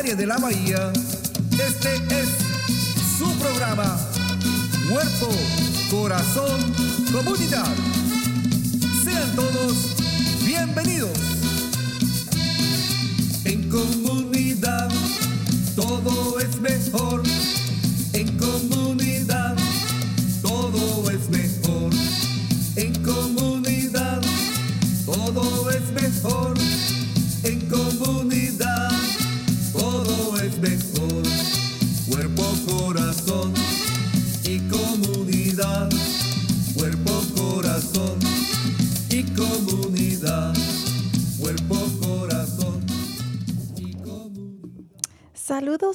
área de la bahía, este es su programa Cuerpo, Corazón, Comunidad. Sean todos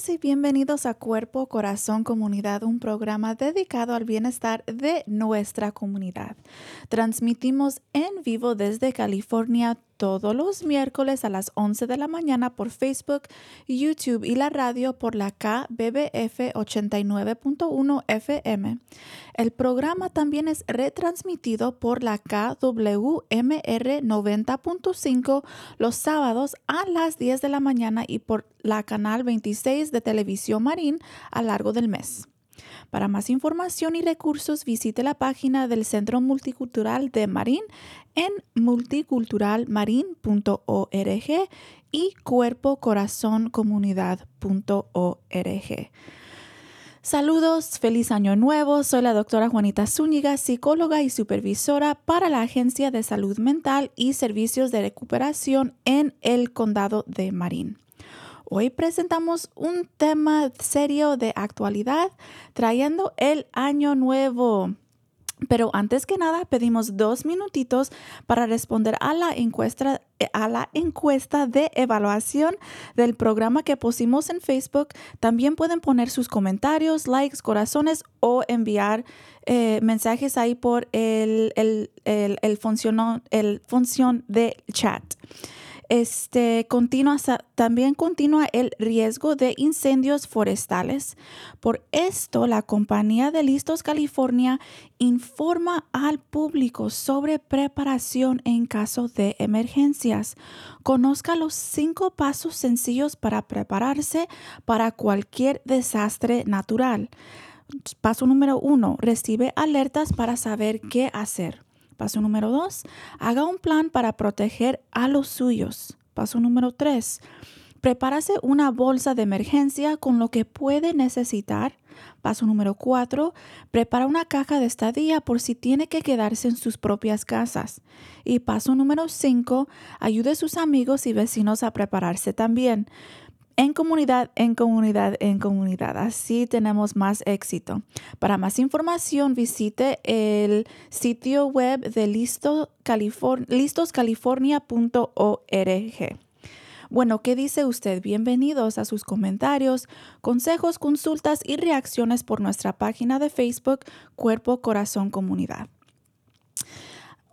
Y bienvenidos a Cuerpo, Corazón, Comunidad, un programa dedicado al bienestar de nuestra comunidad. Transmitimos en vivo desde California todos los miércoles a las 11 de la mañana por Facebook, YouTube y la radio por la KBBF 89.1 FM. El programa también es retransmitido por la KWMR 90.5 los sábados a las 10 de la mañana y por la canal 26 de Televisión Marín a lo largo del mes. Para más información y recursos, visite la página del Centro Multicultural de Marín en multiculturalmarin.org y cuerpocorazoncomunidad.org. Saludos, feliz año nuevo. Soy la doctora Juanita Zúñiga, psicóloga y supervisora para la Agencia de Salud Mental y Servicios de Recuperación en el Condado de Marín. Hoy presentamos un tema serio de actualidad trayendo el año nuevo. Pero antes que nada, pedimos dos minutitos para responder a la encuesta, a la encuesta de evaluación del programa que pusimos en Facebook. También pueden poner sus comentarios, likes, corazones o enviar eh, mensajes ahí por el, el, el, el función de chat. Este, también continúa el riesgo de incendios forestales. Por esto, la compañía de Listos California informa al público sobre preparación en caso de emergencias. Conozca los cinco pasos sencillos para prepararse para cualquier desastre natural. Paso número uno, recibe alertas para saber qué hacer. Paso número dos, haga un plan para proteger a los suyos. Paso número tres, prepárase una bolsa de emergencia con lo que puede necesitar. Paso número cuatro, prepara una caja de estadía por si tiene que quedarse en sus propias casas. Y paso número cinco, ayude a sus amigos y vecinos a prepararse también en comunidad, en comunidad, en comunidad. Así tenemos más éxito. Para más información, visite el sitio web de Listo listoscalifornia.org. Bueno, ¿qué dice usted? Bienvenidos a sus comentarios, consejos, consultas y reacciones por nuestra página de Facebook Cuerpo Corazón Comunidad.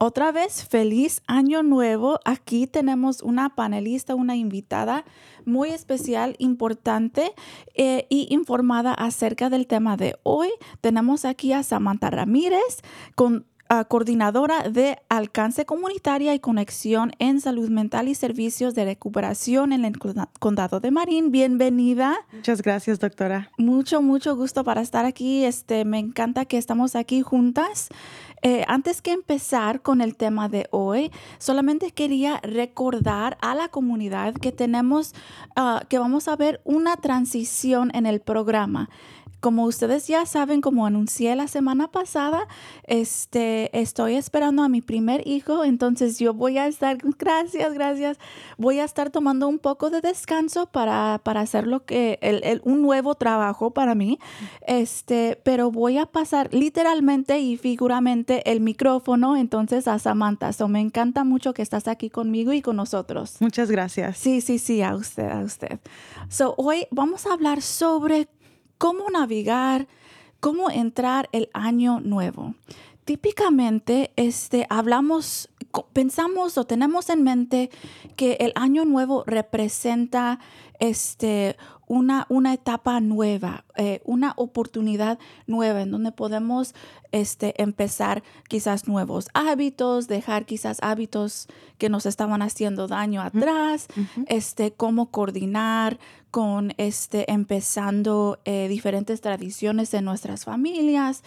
Otra vez, feliz año nuevo. Aquí tenemos una panelista, una invitada muy especial, importante eh, y informada acerca del tema de hoy. Tenemos aquí a Samantha Ramírez, con, uh, coordinadora de alcance comunitaria y conexión en salud mental y servicios de recuperación en el condado de Marín. Bienvenida. Muchas gracias, doctora. Mucho, mucho gusto para estar aquí. Este, me encanta que estamos aquí juntas. Eh, antes que empezar con el tema de hoy, solamente quería recordar a la comunidad que tenemos, uh, que vamos a ver una transición en el programa. Como ustedes ya saben, como anuncié la semana pasada, este, estoy esperando a mi primer hijo, entonces yo voy a estar, gracias, gracias, voy a estar tomando un poco de descanso para, para hacer lo que, el, el- un nuevo trabajo para mí, este, pero voy a pasar literalmente y figuramente el micrófono entonces a Samantha. So, me encanta mucho que estás aquí conmigo y con nosotros. Muchas gracias. Sí, sí, sí, a usted, a usted. So, hoy vamos a hablar sobre cómo navegar, cómo entrar el año nuevo. Típicamente, este, hablamos, pensamos o tenemos en mente que el año nuevo representa este, una, una etapa nueva, eh, una oportunidad nueva en donde podemos este, empezar quizás nuevos hábitos, dejar quizás hábitos que nos estaban haciendo daño atrás, este, cómo coordinar con este, empezando eh, diferentes tradiciones en nuestras familias.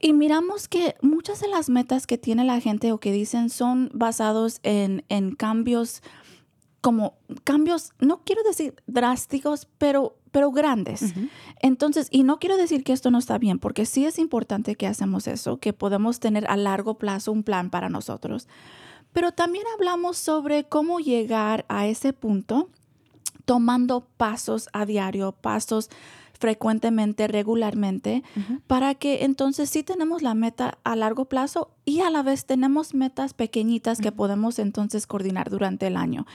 Y miramos que muchas de las metas que tiene la gente o que dicen son basados en, en cambios como cambios, no quiero decir drásticos, pero, pero grandes. Entonces, y no quiero decir que esto no está bien, porque sí es importante que hacemos eso, que podemos tener a largo plazo un plan para nosotros. Pero también hablamos sobre cómo llegar a ese punto tomando pasos a diario, pasos frecuentemente, regularmente, para que entonces sí tenemos la meta a largo plazo y a la vez tenemos metas pequeñitas que podemos entonces coordinar durante el año.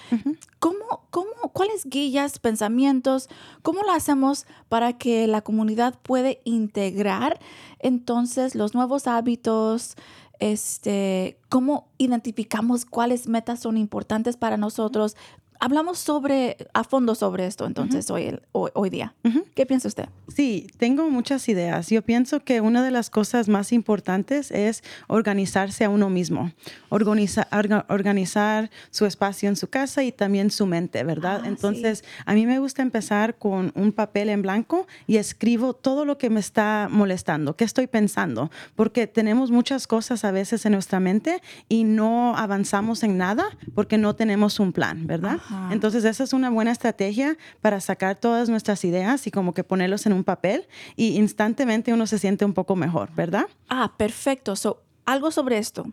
¿Cómo, cómo, ¿Cuáles guías, pensamientos, cómo lo hacemos para que la comunidad puede integrar entonces los nuevos hábitos? Este, cómo identificamos cuáles metas son importantes para nosotros. Hablamos sobre a fondo sobre esto entonces hoy, el- hoy, hoy día. Ujú. ¿Qué piensa usted? Sí, tengo muchas ideas. Yo pienso que una de las cosas más importantes es organizarse a uno mismo, Organiza- orga- organizar su espacio en su casa y también su mente, ¿verdad? Ah, sí. Entonces, a mí me gusta empezar con un papel en blanco y escribo todo lo que me está molestando, qué estoy pensando, porque tenemos muchas cosas a veces en nuestra mente y no avanzamos en nada porque no tenemos un plan, ¿verdad? Entonces, esa es una buena estrategia para sacar todas nuestras ideas y como que ponerlos en un papel y instantemente uno se siente un poco mejor, ¿verdad? Ah, perfecto. So, algo sobre esto.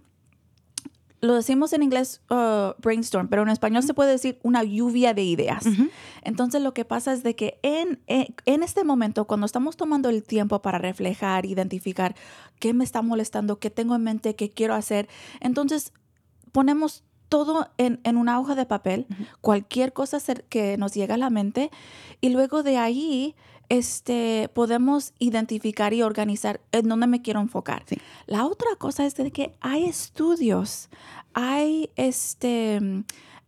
Lo decimos en inglés uh, brainstorm, pero en español se puede decir una lluvia de ideas. Entonces lo que pasa es de que en, en, en este momento, cuando estamos tomando el tiempo para reflejar, identificar qué me está molestando, qué tengo en mente, qué quiero hacer, entonces ponemos todo en, en una hoja de papel, cualquier cosa que nos llega a la mente, y luego de ahí este, podemos identificar y organizar en dónde me quiero enfocar. Sí. La otra cosa es de que hay estudios, hay este,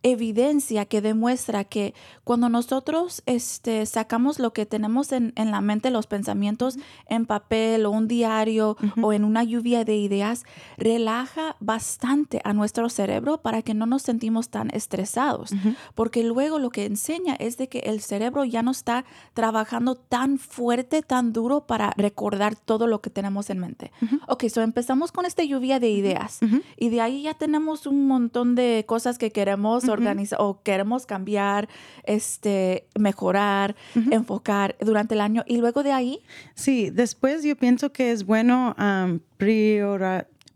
evidencia que demuestra que cuando nosotros este, sacamos lo que tenemos en, en la mente, los pensamientos en papel o un diario o en una lluvia de ideas, relaja bastante a nuestro cerebro para que no nos sentimos tan estresados. Porque luego lo que enseña es de que el cerebro ya no está trabajando tan fuerte, tan duro para recordar todo lo que tenemos en mente. Ok, so empezamos con esta lluvia de ideas y de ahí ya tenemos un montón de cosas que queremos organizar o queremos cambiar, este, mejorar, enfocar durante el año y luego de ahí Sí, después yo pienso que es bueno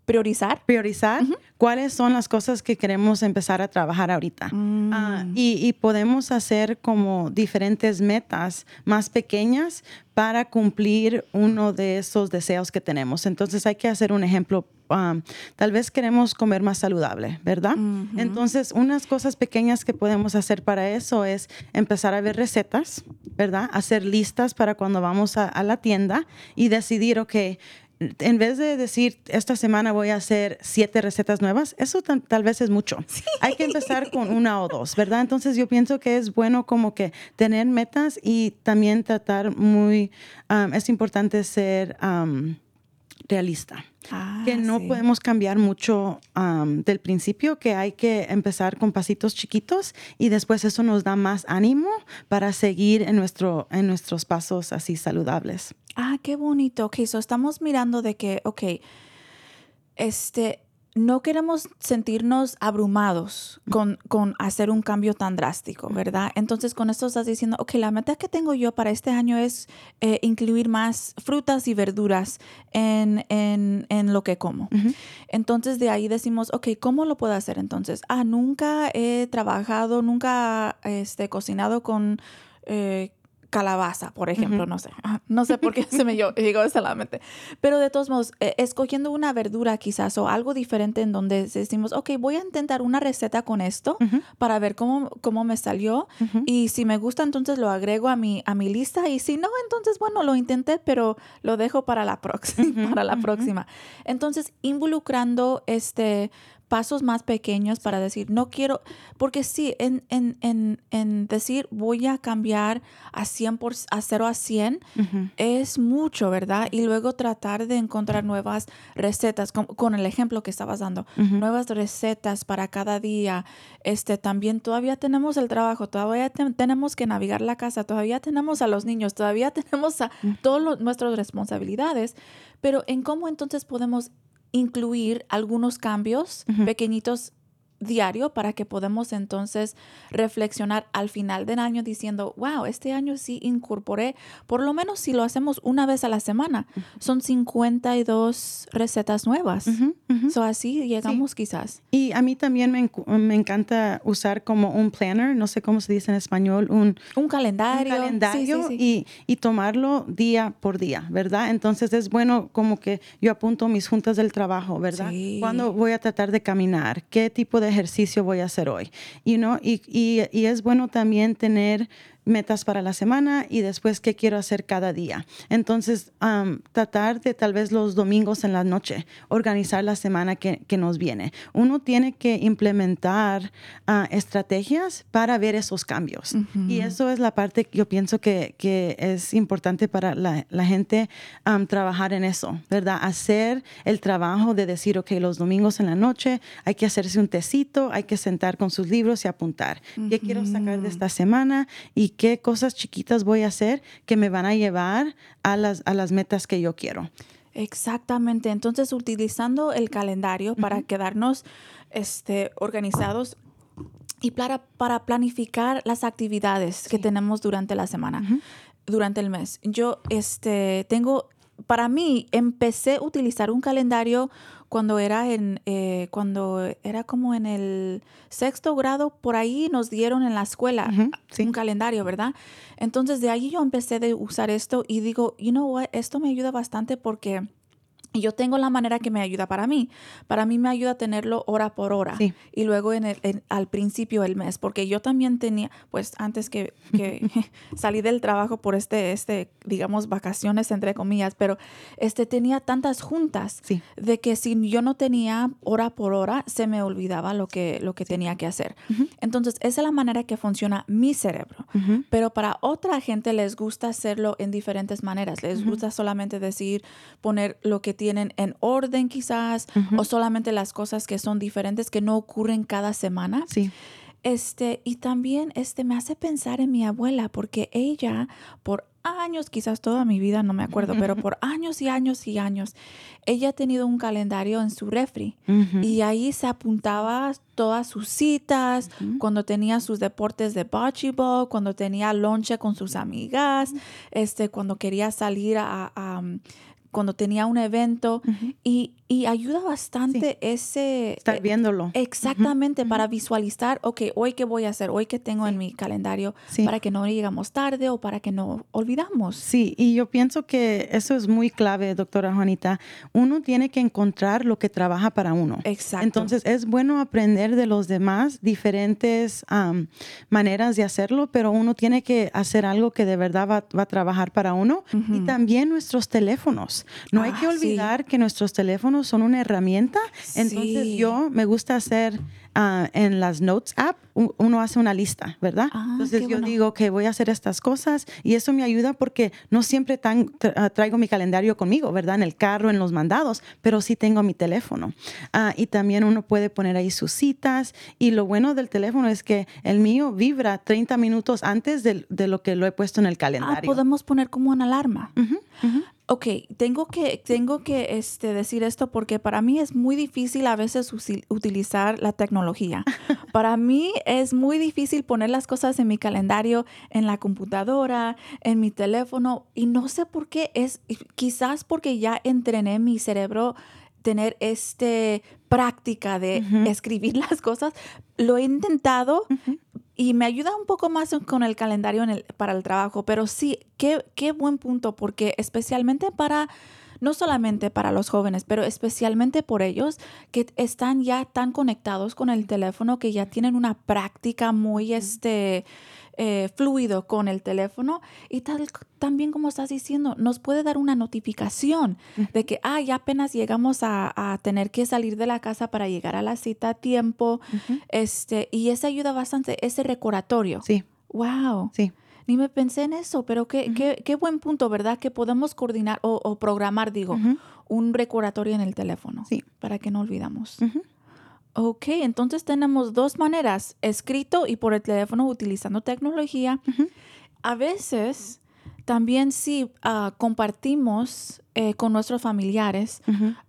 priorizar. priorizar cuáles son las cosas que queremos empezar a trabajar ahorita. Ah, y, y podemos hacer como diferentes metas más pequeñas para cumplir uno de esos deseos que tenemos. Entonces hay que hacer un ejemplo. Um, tal vez queremos comer más saludable, ¿verdad? Entonces, unas cosas pequeñas que podemos hacer para eso es empezar a ver recetas, ¿verdad? Hacer listas para cuando vamos a, a la tienda y decidir, ok, en vez de decir esta semana voy a hacer siete recetas nuevas, eso tal vez es mucho. Hay que empezar con una o dos, ¿verdad? Entonces yo pienso que es bueno como que tener metas y también tratar muy, um, es importante ser um, realista. Ah, que no sí. podemos cambiar mucho um, del principio, que hay que empezar con pasitos chiquitos y después eso nos da más ánimo para seguir en, nuestro, en nuestros pasos así saludables. Ah, qué bonito. Ok, so estamos mirando de que, ok, este, no queremos sentirnos abrumados con, con hacer un cambio tan drástico, ¿verdad? Entonces con esto estás diciendo, ok, la meta que tengo yo para este año es eh, incluir más frutas y verduras en, en, en lo que como. Entonces de ahí decimos, ok, ¿cómo lo puedo hacer entonces? Ah, nunca he trabajado, nunca este, cocinado con... Eh, calabaza, por ejemplo, no sé, no sé por qué se me llegó a la mente, pero de todos modos, eh, escogiendo una verdura quizás o algo diferente en donde decimos, ok, voy a intentar una receta con esto para ver cómo, cómo me salió y si me gusta entonces lo agrego a mi, a mi lista y si no, entonces bueno, lo intenté, pero lo dejo para la próxima, para la próxima. Entonces, involucrando este pasos más pequeños para decir, no quiero, porque sí, en, en, en, en decir voy a cambiar a 100 por, a 0 a 100 es mucho, ¿verdad? Y luego tratar de encontrar nuevas recetas, con, con el ejemplo que estabas dando, nuevas recetas para cada día. Este, también todavía tenemos el trabajo, todavía tenemos que navegar la casa, todavía tenemos a los niños, todavía tenemos a todas nuestras responsabilidades, pero en cómo entonces podemos incluir algunos cambios pequeñitos diario para que podamos entonces reflexionar al final del año diciendo, wow, este año sí incorporé, por lo menos si lo hacemos una vez a la semana, son 52 recetas nuevas. So así llegamos quizás. Y a mí también me, me, encanta usar como un planner, no sé cómo se dice en español, un, un calendario. Un calendario y, y, tomarlo día por día, ¿verdad? Entonces es bueno como que yo apunto mis juntas del trabajo, ¿verdad? ¿Cuándo voy a tratar de caminar? ¿Qué tipo de ejercicio voy a hacer hoy? You know? y, y, y es bueno también tener metas para la semana y después qué quiero hacer cada día. Entonces, tratar de tal vez los domingos en la noche, organizar la semana que, que nos viene. Uno tiene que implementar ah, estrategias para ver esos cambios. Y eso es la parte que yo pienso que, que es importante para la, la gente trabajar en eso, ¿verdad? Hacer el trabajo de decir, ok, los domingos en la noche hay que hacerse un tecito, hay que sentar con sus libros y apuntar. ¿Qué quiero sacar de esta semana? Y qué cosas chiquitas voy a hacer que me van a llevar a las, a las metas que yo quiero. Exactamente. Entonces, utilizando el calendario para quedarnos este, organizados y para, para planificar las actividades que tenemos durante la semana, durante el mes. Yo este, tengo, para mí, empecé a utilizar un calendario cuando era en eh, cuando era como en el sexto grado por ahí nos dieron en la escuela un calendario verdad entonces de ahí yo empecé a usar esto y digo you know what esto me ayuda bastante porque y yo tengo la manera que me ayuda para mí. Para mí me ayuda a tenerlo hora por hora. Y luego en el, al principio del mes, porque yo también tenía, pues antes que, que salí del trabajo por este, este, digamos, vacaciones entre comillas, pero este tenía tantas juntas de que si yo no tenía hora por hora, se me olvidaba lo que, lo que tenía que hacer. Entonces, esa es la manera que funciona mi cerebro. Pero para otra gente les gusta hacerlo en diferentes maneras. Les gusta solamente decir, poner lo que tiene tienen en orden quizás o solamente las cosas que son diferentes que no ocurren cada semana. Sí. Este, y también este me hace pensar en mi abuela porque ella por años, quizás toda mi vida, no me acuerdo, pero por años y años y años, ella ha tenido un calendario en su refri. Y ahí se apuntaba todas sus citas, cuando tenía sus deportes de bocce ball, cuando tenía lonche con sus amigas, este, cuando quería salir a, a cuando tenía un evento y, y, ayuda bastante ese... Estar eh, viéndolo. Exactamente, para visualizar, ok, hoy qué voy a hacer, hoy qué tengo en mi calendario, para que no llegamos tarde o para que no olvidamos. Sí, y yo pienso que eso es muy clave, doctora Juanita. Uno tiene que encontrar lo que trabaja para uno. Exacto. Entonces es bueno aprender de los demás diferentes maneras de hacerlo, pero uno tiene que hacer algo que de verdad va, va a trabajar para uno. Y también nuestros teléfonos. No hay que ah, olvidar que nuestros teléfonos son una herramienta. Entonces yo me gusta hacer ah, en las Notes app, uno hace una lista, ¿verdad? Ah, Entonces yo bueno. digo que voy a hacer estas cosas y eso me ayuda porque no siempre tan- ah, traigo mi calendario conmigo, ¿verdad? En el carro, en los mandados, pero sí tengo mi teléfono. Ah, y también uno puede poner ahí sus citas y lo bueno del teléfono es que el mío vibra 30 minutos antes de, lo que lo he puesto en el Ah, calendario. podemos poner como una alarma. Ujú. Ok, tengo que, tengo que este, decir esto porque para mí es muy difícil a veces utilizar la tecnología. para mí es muy difícil poner las cosas en mi calendario, en la computadora, en mi teléfono y no sé por qué es, quizás porque ya entrené mi cerebro tener este práctica de escribir las cosas. Lo he intentado y me ayuda un poco más con el calendario en el- para el trabajo, pero sí, qué, qué buen punto, porque especialmente para, no solamente para los jóvenes, pero especialmente por ellos que están ya tan conectados con el teléfono, que ya tienen una práctica muy este, eh, fluido con el teléfono y tal, también como estás diciendo, nos puede dar una notificación de que, ah, ya apenas llegamos a, a tener que salir de la casa para llegar a la cita a tiempo, este, y eso ayuda bastante, ese recordatorio. Sí, Wow. sí. Ni me pensé en eso, pero qué, qué, qué buen punto, ¿verdad? Que podemos coordinar o, o programar, digo, un recordatorio en el teléfono. Sí. Para que no olvidamos. Ujú. Ok, entonces tenemos dos maneras, escrito y por el teléfono utilizando tecnología. A veces también si ah, compartimos eh, con nuestros familiares,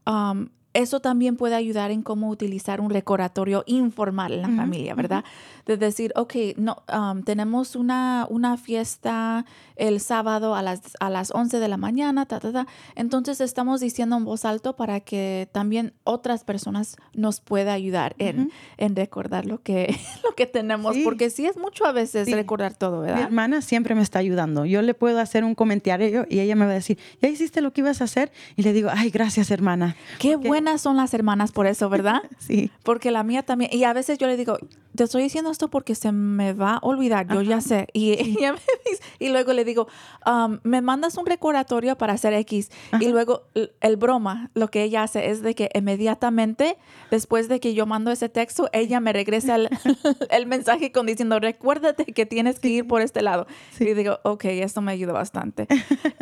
um, eso también puede ayudar en cómo utilizar un recordatorio informal en la familia, ¿verdad? De decir, ok, no, um, tenemos una, una fiesta el sábado a las, a las 11 de la mañana, ta, ta, ta. Entonces estamos diciendo en voz alto para que también otras personas nos pueda ayudar en, Ujú. en recordar lo que, lo que tenemos, Sí. porque sí es mucho a veces Sí. recordar todo, Mi ¿verdad? hermana siempre me está ayudando. Yo le puedo hacer un comentario y ella me va a decir, ¿ya hiciste lo que ibas a hacer? Y le digo, ay, gracias, hermana. Qué Porque- buenas son las hermanas por eso, ¿verdad? Sí. Porque la mía también, y a veces yo le digo, te estoy diciendo esto porque se me va a olvidar, yo ya sé. Y ella me dice, y luego le digo, um, me mandas un recordatorio para hacer X. Y luego el, broma, lo que ella hace es de que inmediatamente, después de que yo mando ese texto, ella me regresa el, el mensaje con diciendo, recuérdate que tienes que ir por este lado. Y digo, ok, esto me ayuda bastante.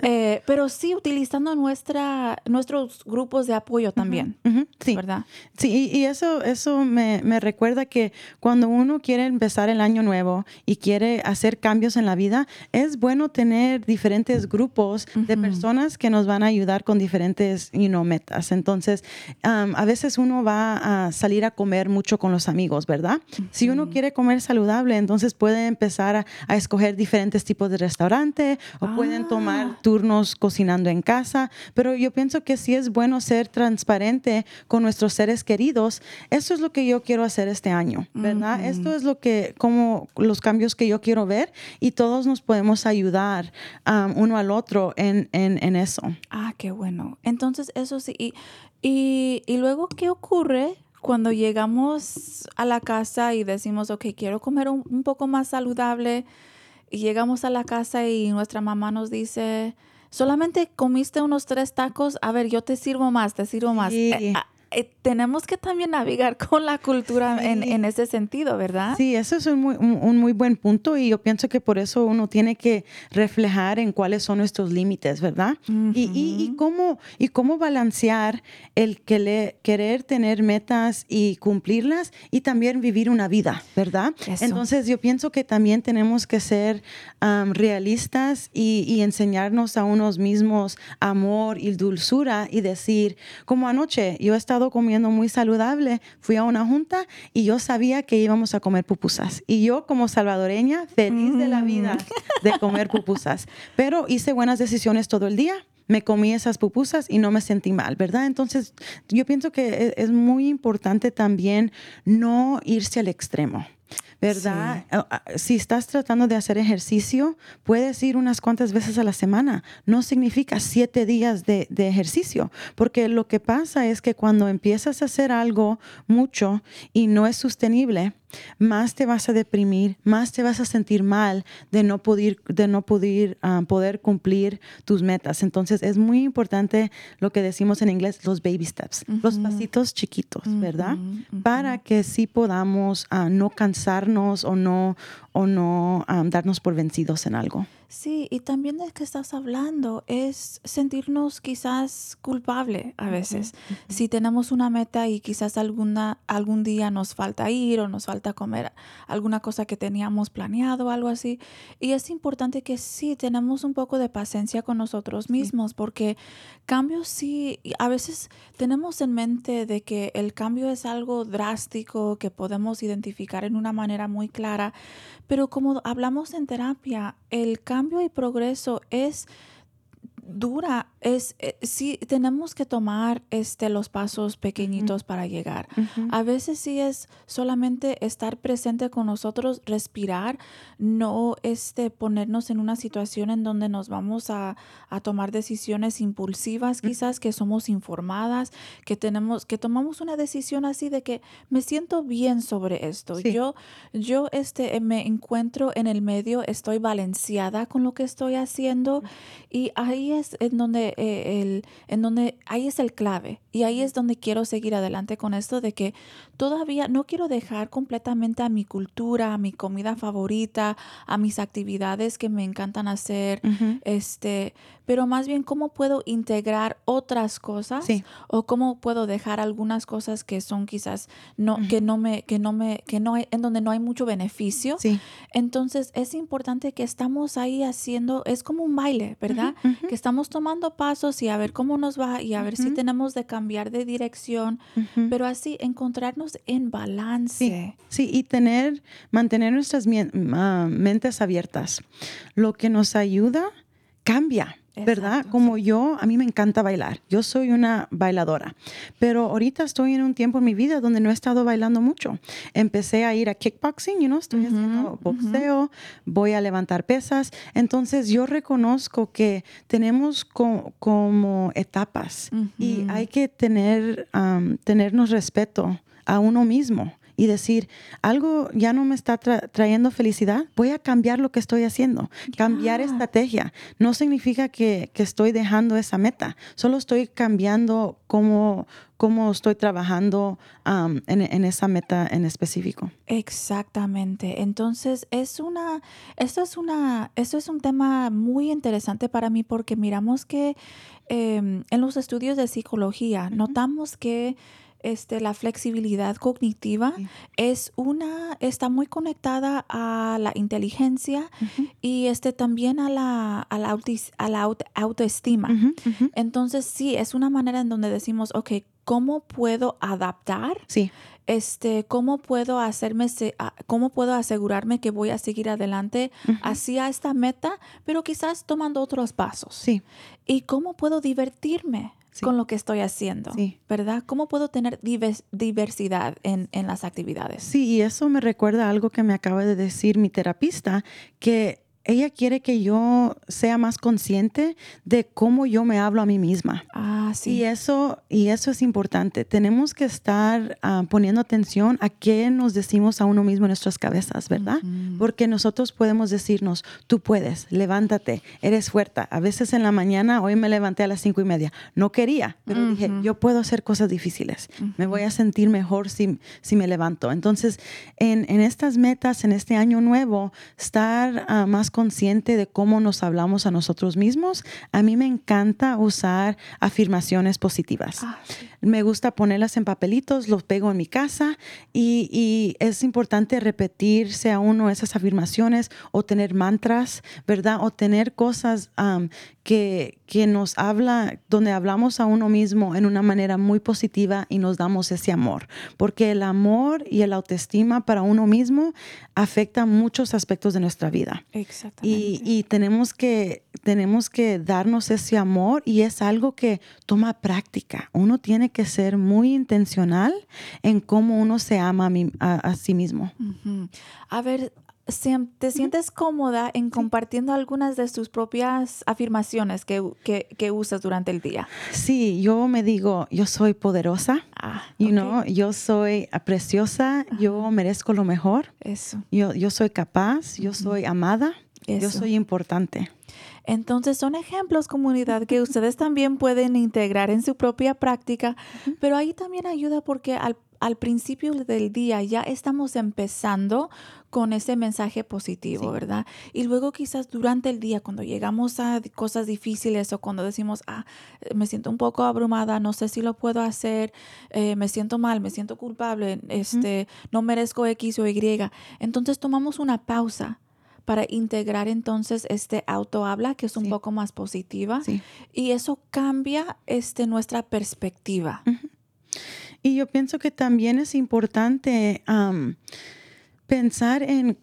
Eh, pero sí, utilizando nuestra, nuestros grupos de apoyo también, Ujú, Sí. ¿verdad? Sí, y y eso, eso me, me recuerda que cuando uno quiere empezar el año nuevo y quiere hacer cambios en la vida, es bueno tener diferentes grupos de personas que nos van a ayudar con diferentes you know, metas. Entonces, um, a veces uno va a salir a comer mucho con los amigos, ¿verdad? Si uno quiere comer saludable, entonces puede empezar a, a escoger diferentes tipos de restaurante o pueden tomar turnos cocinando en casa, pero yo pienso que sí es bueno ser transparente con nuestros seres queridos. Eso es lo que yo quiero hacer este año, ¿verdad? Esto es lo que, como los cambios que yo quiero ver y todos nos podemos ayudar um, uno al otro en, en, en eso. Ah, qué bueno. Entonces, eso sí. Y, y, y luego, ¿qué ocurre cuando llegamos a la casa y decimos, ok, quiero comer un, un poco más saludable? Y llegamos a la casa y nuestra mamá nos dice, solamente comiste unos tres tacos, a ver, yo te sirvo más, te sirvo más. Sí. Eh, ah, eh, tenemos que también navegar con la cultura en, Sí. en ese sentido, ¿verdad? Sí, eso es un muy, un, un muy buen punto y yo pienso que por eso uno tiene que reflejar en cuáles son nuestros límites, ¿verdad? y, y, y cómo, y cómo balancear el que le- querer tener metas y cumplirlas y también vivir una vida, ¿verdad? Eso. Entonces yo pienso que también tenemos que ser am, realistas y, y enseñarnos a unos mismos amor y dulzura y decir, como anoche yo he estado comiendo muy saludable, fui a una junta y yo sabía que íbamos a comer pupusas. Y yo como salvadoreña, feliz de la vida de comer pupusas. Pero hice buenas decisiones todo el día. Me comí esas pupusas y no me sentí mal, ¿verdad? Entonces, yo pienso que e- es muy importante también no irse al extremo. ¿Verdad? Ah, ah, Si estás tratando de hacer ejercicio, puedes ir unas cuantas veces a la semana. No significa siete días de, de ejercicio, porque lo que pasa es que cuando empiezas a hacer algo mucho y no es sostenible, más te vas a deprimir, más te vas a sentir mal de no poder, de no poder, ah, poder cumplir tus metas. Entonces es muy importante lo que decimos en inglés, los baby steps, los pasitos chiquitos, ¿verdad? Para que sí podamos ah, no cansarnos o no, o no darnos por vencidos en algo. Sí, y también de que estás hablando es sentirnos quizás culpable a veces. Si tenemos una meta y quizás alguna, algún día nos falta ir o nos falta comer alguna cosa que teníamos planeado o algo así. Y es importante que sí tenemos un poco de paciencia con nosotros mismos porque cambios sí, a veces tenemos en mente de que el cambio es algo drástico que podemos identificar en una manera muy clara, pero como hablamos en terapia, el cambio y progreso es dura es eh, sí tenemos que tomar este los pasos pequeñitos para llegar. A veces sí es solamente estar presente con nosotros, respirar, no este ponernos en una situación en donde nos vamos a, a tomar decisiones impulsivas, quizás que somos informadas, que tenemos que tomamos una decisión así de que me siento bien sobre esto. Yo yo este me encuentro en el medio, estoy balanceada con lo que estoy haciendo y ahí es en donde eh, el, en donde ahí es el clave. Y ahí es donde quiero seguir adelante con esto de que todavía no quiero dejar completamente a mi cultura, a mi comida favorita, a mis actividades que me encantan hacer, este, pero más bien cómo puedo integrar otras cosas o cómo puedo dejar algunas cosas que son quizás no que no me que no me que no hay, en donde no hay mucho beneficio. Entonces es importante que estamos ahí haciendo es como un baile, ¿verdad? Que estamos tomando pasos y a ver cómo nos va y a ver si tenemos de cambiar de dirección, pero así encontrarnos en balance. Sí, y tener mantener nuestras ah, mentes abiertas. Lo que nos ayuda cambia. ¿Verdad? Como yo, a mí me encanta bailar. Yo soy una bailadora. Pero ahorita estoy en un tiempo en mi vida donde no he estado bailando mucho. Empecé a ir a kickboxing, you know, estoy haciendo boxeo, voy a levantar pesas. Entonces yo reconozco que tenemos como etapas y hay que tener, tenernos respeto a uno mismo y decir, algo ya no me está trayendo felicidad, voy a cambiar lo que estoy haciendo, cambiar estrategia. No significa que, estoy dejando esa meta, solo estoy cambiando cómo, cómo estoy trabajando en, esa meta en específico. Exactamente. Entonces, es una, esto es una, esto es un tema muy interesante para mí porque miramos que em, en los estudios de psicología notamos que este, la flexibilidad cognitiva es una, está muy conectada a la inteligencia y este, también a la, a la, a la autoestima. Entonces, sí, es una manera en donde decimos, ok, ¿cómo puedo adaptar? Sí. Este, ¿cómo puedo hacerme, cómo puedo asegurarme que voy a seguir adelante hacia esta meta, pero quizás tomando otros pasos? Sí. ¿Y cómo puedo divertirme? Con lo que estoy haciendo, ¿verdad? ¿Cómo puedo tener diversidad en, en, las actividades? Sí, y eso me recuerda algo que me acaba de decir mi terapista, que ella quiere que yo sea más consciente de cómo yo me hablo a mí misma. Ah, sí. Y eso, y eso es importante. Tenemos que estar ah, poniendo atención a qué nos decimos a uno mismo en nuestras cabezas, ¿verdad? Porque nosotros podemos decirnos, tú puedes, levántate, eres fuerte. A veces en la mañana, hoy me levanté a las cinco y media. No quería, pero dije, yo puedo hacer cosas difíciles. Me voy a sentir mejor si, si me levanto. Entonces, en, en estas metas, en este año nuevo, estar uh, más consciente de cómo nos hablamos a nosotros mismos, a mí me encanta usar afirmaciones positivas. Ah, me gusta ponerlas en papelitos, los pego en mi casa y, es importante repetirse a uno esas afirmaciones o tener mantras, ¿verdad? O tener cosas que, que nos habla, donde hablamos a uno mismo en una manera muy positiva y nos damos ese amor. Porque el amor y el autoestima para uno mismo afecta muchos aspectos de nuestra vida. Exactamente. Y, tenemos, que, tenemos que darnos ese amor y es algo que toma práctica. Uno tiene que ser muy intencional en cómo uno se ama a, sí mismo. A ver, te sientes cómoda en compartiendo algunas de tus propias afirmaciones que, que, que usas durante el día. Sí, yo me digo, yo soy poderosa, Ah, you know, yo soy preciosa, yo merezco lo mejor, Eso. yo, yo soy capaz, yo soy amada, yo soy importante. Entonces son ejemplos, comunidad, que ustedes también pueden integrar en su propia práctica, pero ahí también ayuda porque al, al principio del día ya estamos empezando con ese mensaje positivo, Sí. ¿verdad? Y luego quizás durante el día, cuando llegamos a cosas difíciles o cuando decimos, ah, me siento un poco abrumada, no sé si lo puedo hacer, eh, me siento mal, me siento culpable, este, no merezco X o Y, entonces tomamos una pausa para integrar entonces este autohabla que es un Sí. poco más positiva Sí. y eso cambia este nuestra perspectiva. Y yo pienso que también es importante pensar en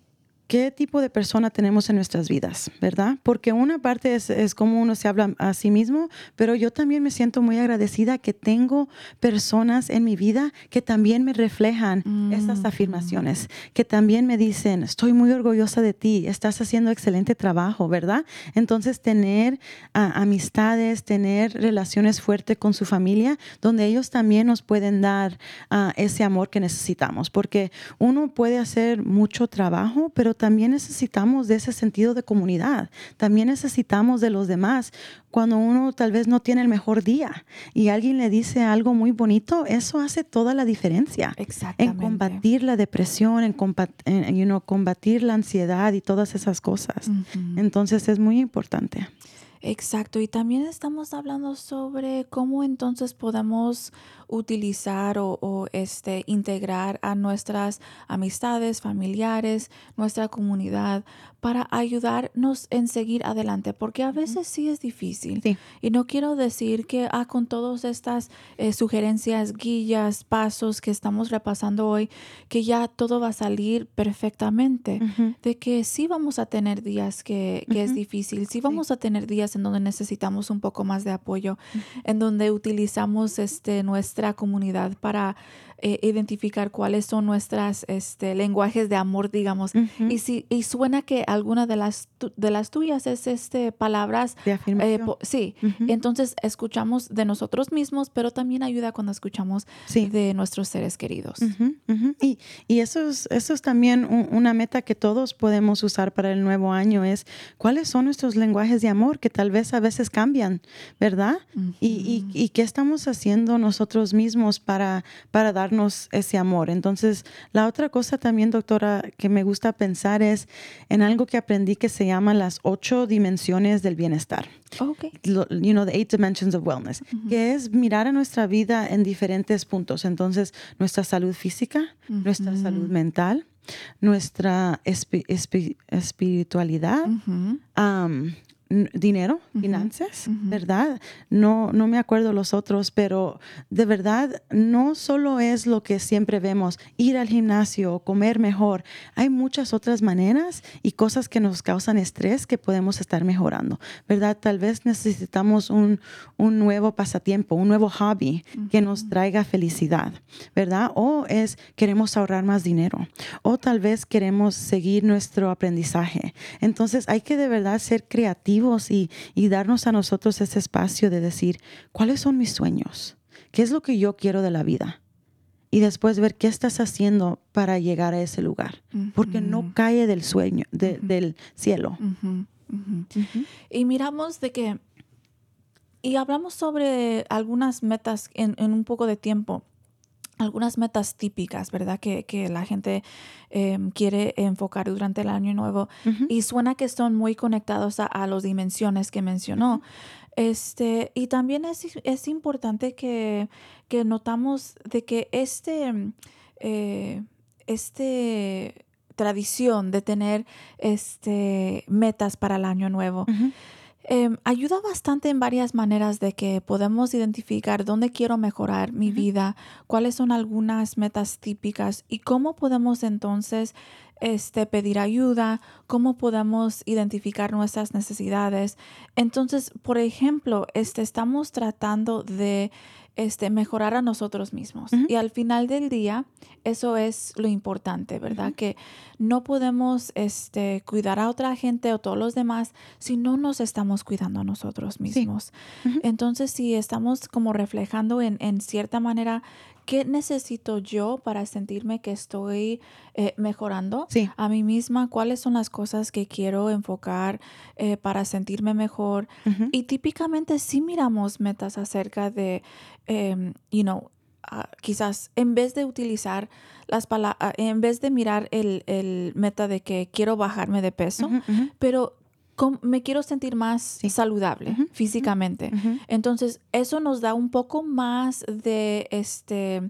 qué tipo de persona tenemos en nuestras vidas, ¿verdad? Porque una parte es, es cómo uno se habla a sí mismo, pero yo también me siento muy agradecida que tengo personas en mi vida que también me reflejan esas afirmaciones, que también me dicen, estoy muy orgullosa de ti, estás haciendo excelente trabajo, ¿verdad? Entonces, tener ah, amistades, tener relaciones fuertes con su familia, donde ellos también nos pueden dar ah, ese amor que necesitamos, porque uno puede hacer mucho trabajo, pero también necesitamos de ese sentido de comunidad, también necesitamos de los demás. Cuando uno tal vez no tiene el mejor día y alguien le dice algo muy bonito, eso hace toda la diferencia en combatir la depresión, en, combat- en, you know, combatir la ansiedad y todas esas cosas. Entonces es muy importante. Exacto, y también estamos hablando sobre cómo entonces podemos utilizar o, o, este, integrar a nuestras amistades, familiares, nuestra comunidad para ayudarnos en seguir adelante, porque a veces sí es difícil. Sí. Y no quiero decir que ah, con todas estas eh, sugerencias, guías, pasos que estamos repasando hoy, que ya todo va a salir perfectamente Ujú. de que sí vamos a tener días que, que es Ujú. difícil, sí vamos a tener días en donde necesitamos un poco más de apoyo, en donde utilizamos este, nuestra comunidad para eh, identificar cuáles son nuestras este, lenguajes de amor, digamos. Ujú. Y, si, y suena que alguna de las, tu- de las tuyas es este, palabras De eh, afirmación. po- sí, Ujú. entonces escuchamos de nosotros mismos, pero también ayuda cuando escuchamos Sí. de nuestros seres queridos. Ujú, ujú. Y, y eso, es, eso es también un- una meta que todos podemos usar para el nuevo año, es cuáles son nuestros lenguajes de amor que tal vez a veces cambian, ¿verdad? y, y, y qué estamos haciendo nosotros mismos para, para darnos ese amor. Entonces, la otra cosa también, doctora, que me gusta pensar es en algo que aprendí que se llama las ocho dimensiones del bienestar Ok. lo- you know, the eight dimensions of wellness, que es mirar a nuestra vida en diferentes puntos. Entonces, nuestra salud física, nuestra salud mental, nuestra espi- espi- espiritualidad. Dinero, finanzas, ¿verdad? No, no me acuerdo los otros, pero de verdad no solo es lo que siempre vemos, ir al gimnasio, comer mejor. Hay muchas otras maneras y cosas que nos causan estrés que podemos estar mejorando, ¿verdad? Tal vez necesitamos un, un nuevo pasatiempo, un nuevo hobby que nos traiga felicidad, ¿verdad? O es queremos ahorrar más dinero, o tal vez queremos seguir nuestro aprendizaje. Entonces hay que de verdad ser creativos y, y darnos a nosotros ese espacio de decir, ¿cuáles son mis sueños? ¿Qué es lo que yo quiero de la vida? Y después ver qué estás haciendo para llegar a ese lugar. Porque no cae del sueño, de- del cielo. Y miramos de que, y hablamos sobre algunas metas en, en un poco de tiempo, algunas metas típicas, ¿verdad? Que, que la gente em, quiere enfocar durante el año nuevo. Y suena que son muy conectados a, a las dimensiones que mencionó. Este, y también es, es importante que, que notamos de que este, em, eh, este tradición de tener este, metas para el año nuevo. Em, ayuda bastante en varias maneras de que podemos identificar dónde quiero mejorar mi vida, cuáles son algunas metas típicas y cómo podemos entonces este, pedir ayuda, cómo podemos identificar nuestras necesidades. Entonces, por ejemplo, este, estamos tratando de este, mejorar a nosotros mismos. Y al final del día, eso es lo importante, ¿verdad? Que no podemos este, cuidar a otra gente o todos los demás si no nos estamos cuidando a nosotros mismos. Entonces, si estamos como reflejando en, en cierta manera ¿qué necesito yo para sentirme que estoy eh, mejorando a mí misma? ¿Cuáles son las cosas que quiero enfocar eh, para sentirme mejor? Y típicamente sí miramos metas acerca de, em, you know, ah, quizás en vez de utilizar las palabras, ah, en vez de mirar el, meta de que quiero bajarme de peso, pero me quiero sentir más saludable físicamente. Entonces, eso nos da un poco más de este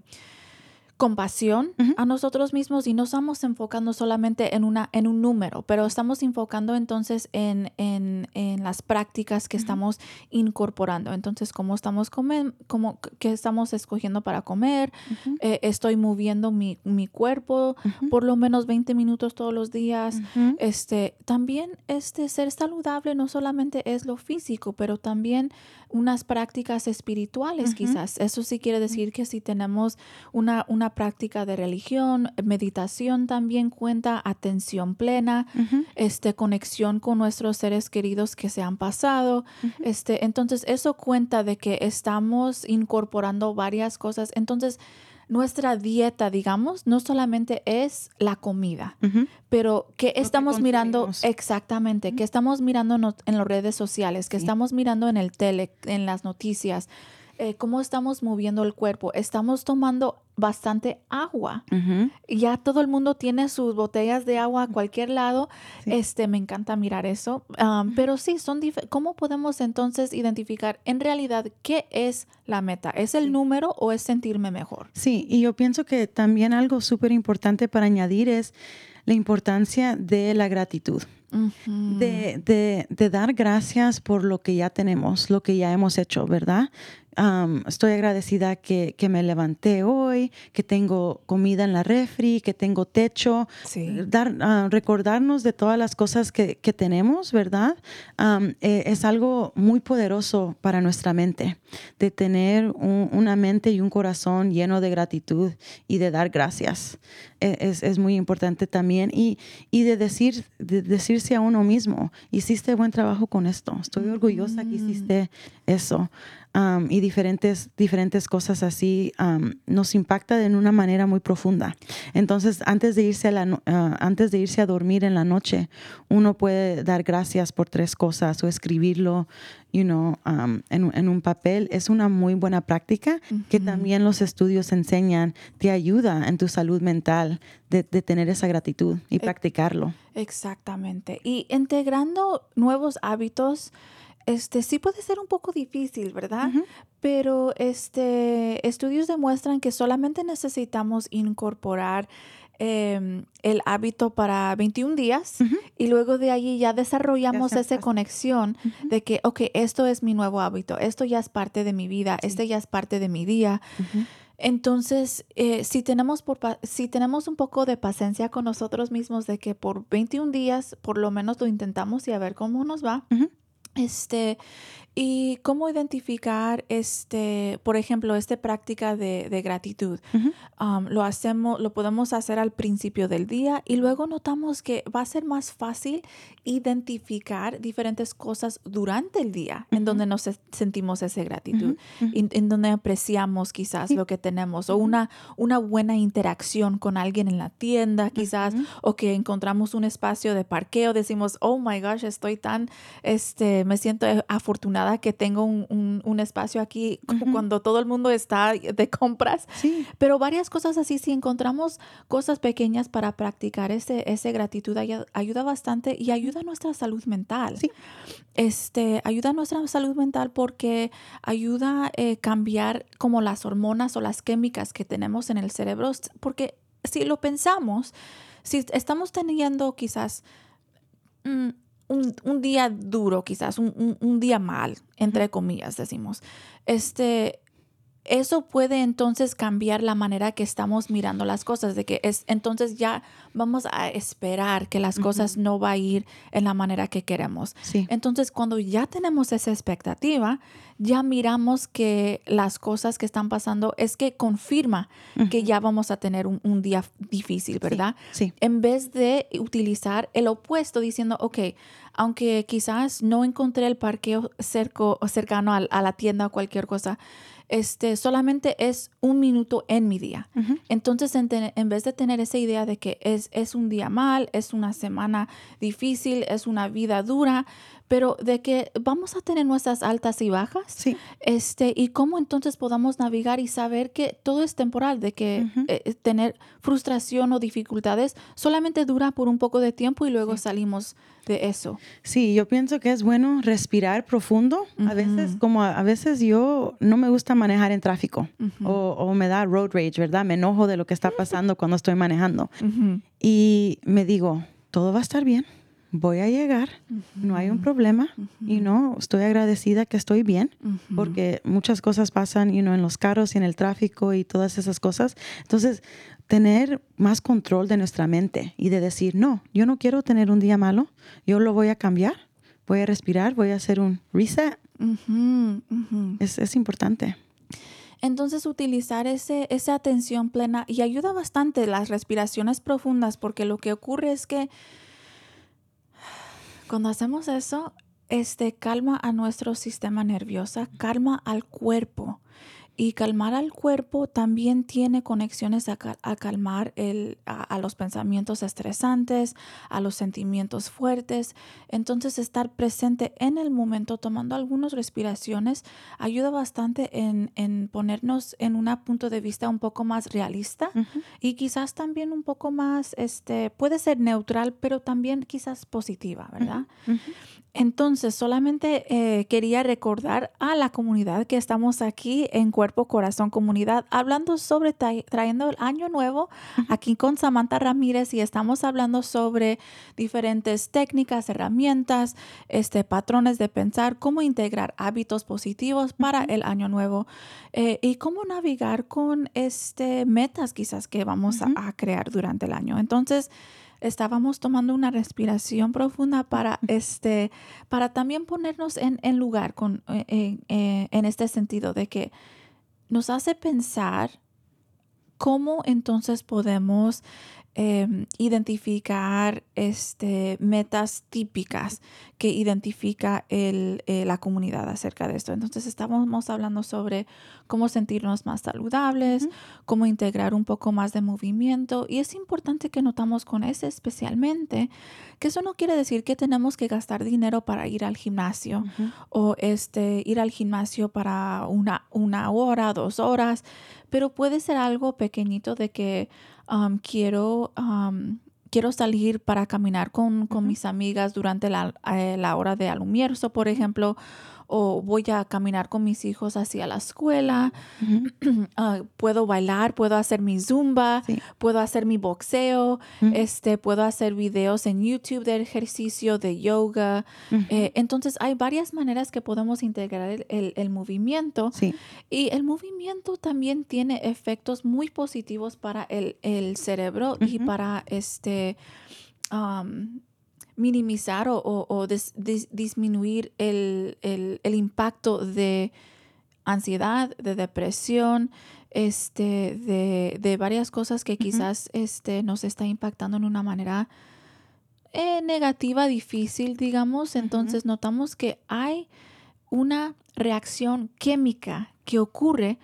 compasión a nosotros mismos y no estamos enfocando solamente en, una, en un número, pero estamos enfocando entonces en, en, en las prácticas que estamos incorporando. Entonces, cómo estamos comiendo, cómo, qué estamos escogiendo para comer, eh, estoy moviendo mi, mi cuerpo por lo menos 20 minutos todos los días. este, también este, ser saludable no solamente es lo físico, pero también unas prácticas espirituales quizás. Eso sí quiere decir que si tenemos una, una práctica de religión, meditación también cuenta, atención plena, este, conexión con nuestros seres queridos que se han pasado. este, entonces, eso cuenta de que estamos incorporando varias cosas. Entonces, nuestra dieta, digamos, no solamente es la comida, pero que estamos mirando exactamente, que estamos mirando en las redes sociales, que estamos mirando en el tele, en las noticias, eh, cómo estamos moviendo el cuerpo. Estamos tomando bastante agua. Ya todo el mundo tiene sus botellas de agua a cualquier lado. Este, me encanta mirar eso. Pero sí, son ¿cómo podemos entonces identificar en realidad qué es la meta? ¿Es el número o es sentirme mejor? Sí, y yo pienso que también algo súper importante para añadir es la importancia de la gratitud. de, de, dar gracias por lo que ya tenemos, lo que ya hemos hecho, ¿verdad? estoy agradecida que, que, me levanté hoy, que tengo comida en la refri, que tengo techo. Dar, ah, recordarnos de todas las cosas que, que tenemos, ¿verdad? Eh, es algo muy poderoso para nuestra mente, de tener una mente y un corazón lleno de gratitud y de dar gracias. E, es, es muy importante también. Y, y de, decir, de decirse a uno mismo, hiciste buen trabajo con esto, estoy orgullosa que mm. hiciste eso y diferentes, diferentes cosas así nos impacta de una manera muy profunda. Entonces, antes de, irse a la, ah, antes de irse a dormir en la noche, uno puede dar gracias por tres cosas o escribirlo you know, en, en, un papel. Es una muy buena práctica que también los estudios enseñan, te ayuda en tu salud mental de, de tener esa gratitud y practicarlo. Exactamente. Y integrando nuevos hábitos este sí puede ser un poco difícil, ¿verdad? Pero este estudios demuestran que solamente necesitamos incorporar em, el hábito para 21 días y luego de allí ya desarrollamos esa conexión de que, ok, esto es mi nuevo hábito, esto ya es parte de mi vida, este ya es parte de mi día. Entonces, eh, si, tenemos por, si tenemos un poco de paciencia con nosotros mismos de que por 21 días por lo menos lo intentamos y a ver cómo nos va, este, y cómo identificar, este, por ejemplo, esta práctica de, de gratitud. Um, lo hacemos, lo podemos hacer al principio del día y luego notamos que va a ser más fácil identificar diferentes cosas durante el día en donde nos sentimos esa gratitud, en, donde apreciamos quizás lo que tenemos o una, una buena interacción con alguien en la tienda quizás o que encontramos un espacio de parqueo, decimos, oh my gosh, estoy tan, este, me siento afortunada que tengo un, un, espacio aquí cuando todo el mundo está de compras. Sí. Pero varias cosas así, si encontramos cosas pequeñas para practicar ese, ese gratitud, ayuda bastante y ayuda a nuestra salud mental. Sí. Este, ayuda a nuestra salud mental porque ayuda a eh, cambiar como las hormonas o las químicas que tenemos en el cerebro. Porque si lo pensamos, si estamos teniendo quizás... Mm, un, día duro, quizás, un, día mal, entre comillas, decimos. Este, eso puede entonces cambiar la manera que estamos mirando las cosas, de que es entonces ya vamos a esperar que las cosas no va a ir en la manera que queremos. Sí. Entonces, cuando ya tenemos esa expectativa, ya miramos que las cosas que están pasando es que confirma que ya vamos a tener un, un día difícil, ¿verdad? sí. En vez de utilizar el opuesto diciendo, ok, aunque quizás no encontré el parqueo cerco, cercano a, a la tienda o cualquier cosa, este, solamente es un minuto en mi día. Entonces, en, te- en vez de tener esa idea de que es, es un día mal, es una semana difícil, es una vida dura, pero de que vamos a tener nuestras altas y bajas, Sí. este, y cómo entonces podamos navegar y saber que todo es temporal, de que eh, tener frustración o dificultades solamente dura por un poco de tiempo y luego salimos de eso. Sí, yo pienso que es bueno respirar profundo. A veces, como a, a veces yo no me gusta manejar en tráfico o, o me da road rage, ¿verdad? Me enojo de lo que está pasando cuando estoy manejando. Y me digo, todo va a estar bien, voy a llegar, no hay un problema y no, estoy agradecida que estoy bien porque muchas cosas pasan you know, en los carros y en el tráfico y todas esas cosas. Entonces, tener más control de nuestra mente y de decir, no, yo no quiero tener un día malo, yo lo voy a cambiar, voy a respirar, voy a hacer un reset. Es, es importante. Entonces utilizar ese, esa atención plena y ayuda bastante las respiraciones profundas porque lo que ocurre es que cuando hacemos eso, este calma a nuestro sistema nervioso, calma al cuerpo. Y calmar al cuerpo también tiene conexiones a, cal- a calmar el, a, a los pensamientos estresantes, a los sentimientos fuertes. Entonces estar presente en el momento tomando algunas respiraciones ayuda bastante en, en ponernos en un punto de vista un poco más realista y quizás también un poco más, este, puede ser neutral, pero también quizás positiva, ¿verdad? Entonces, solamente eh, quería recordar a la comunidad que estamos aquí en Cuerpo Corazón Comunidad hablando sobre tra- trayendo el año nuevo aquí con Samantha Ramírez y estamos hablando sobre diferentes técnicas, herramientas, este, patrones de pensar, cómo integrar hábitos positivos para el año nuevo eh, y cómo navegar con este, metas quizás que vamos a- a crear durante el año. Entonces, estábamos tomando una respiración profunda para este para también ponernos en, en lugar con eh, en, eh, en este sentido de que nos hace pensar cómo entonces podemos eh, identificar este, metas típicas que identifica el, eh, la comunidad acerca de esto. Entonces estábamos hablando sobre cómo sentirnos más saludables, cómo integrar un poco más de movimiento y es importante que notamos con ese especialmente que eso no quiere decir que tenemos que gastar dinero para ir al gimnasio o este, ir al gimnasio para una, una hora, dos horas, pero puede ser algo pequeñito de que um, quiero, um, quiero salir para caminar con, con mis amigas durante la, eh, la hora de almuerzo, por ejemplo, o voy a caminar con mis hijos hacia la escuela, Ah, puedo bailar, puedo hacer mi zumba, Sí. puedo hacer mi boxeo, este, puedo hacer videos en YouTube de ejercicio, de yoga. Eh, entonces hay varias maneras que podemos integrar el, el- el movimiento Sí. y el movimiento también tiene efectos muy positivos para el, el cerebro y para este um, minimizar o, o- o dis- dis- disminuir el, el- el impacto de ansiedad, de depresión, este, de, de varias cosas que quizás este, nos está impactando en una manera eh, negativa, difícil, digamos. Entonces notamos que hay una reacción química que ocurre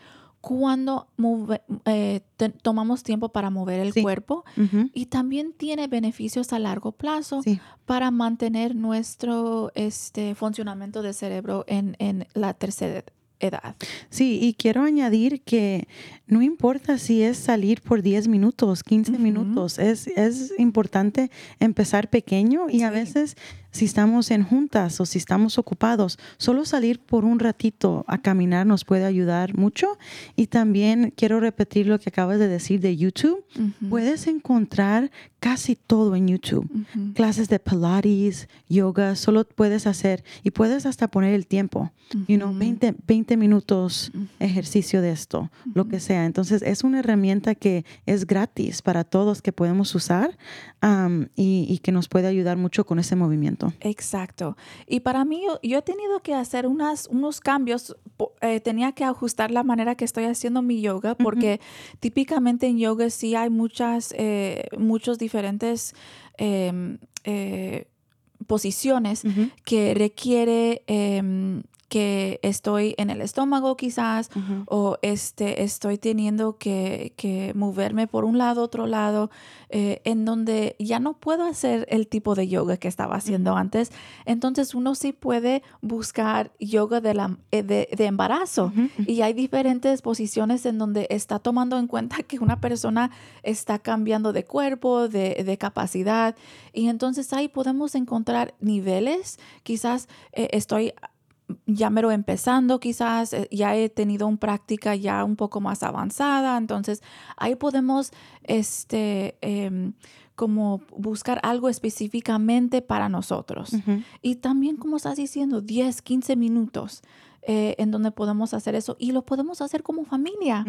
cuando move- eh, te- tomamos tiempo para mover el Sí. cuerpo y también tiene beneficios a largo plazo Sí. para mantener nuestro este, funcionamiento del cerebro en, en la tercera edad. Sí, y quiero añadir que no importa si es salir por 10 minutos, 15 Ujú. minutos, es, es importante empezar pequeño y a veces si estamos en juntas o si estamos ocupados, solo salir por un ratito a caminar nos puede ayudar mucho. Y también quiero repetir lo que acabas de decir de YouTube. Puedes encontrar casi todo en YouTube. Clases de Pilates, yoga, solo puedes hacer y puedes hasta poner el tiempo. You know, 20, 20 minutos ejercicio de esto, lo que sea. Entonces es una herramienta que es gratis para todos que podemos usar um, y, y que nos puede ayudar mucho con ese movimiento. Exacto. Y para mí, yo, he tenido que hacer unas, unos cambios. eh, tenía que ajustar la manera que estoy haciendo mi yoga, porque típicamente en yoga sí hay muchas, eh, muchos diferentes em, eh, posiciones que requiere em, que estoy en el estómago quizás o este, estoy teniendo que, que moverme por un lado, otro lado, eh, en donde ya no puedo hacer el tipo de yoga que estaba haciendo antes. Entonces uno sí puede buscar yoga de, la, eh, de, de embarazo. Y hay diferentes posiciones en donde está tomando en cuenta que una persona está cambiando de cuerpo, de, de capacidad. Y entonces ahí podemos encontrar niveles. Quizás eh, estoy ya mero empezando, quizás eh, ya he tenido una práctica ya un poco más avanzada, entonces ahí podemos este em, como buscar algo específicamente para nosotros. Y también, como estás diciendo, 10, 15 minutos eh, en donde podemos hacer eso y lo podemos hacer como familia.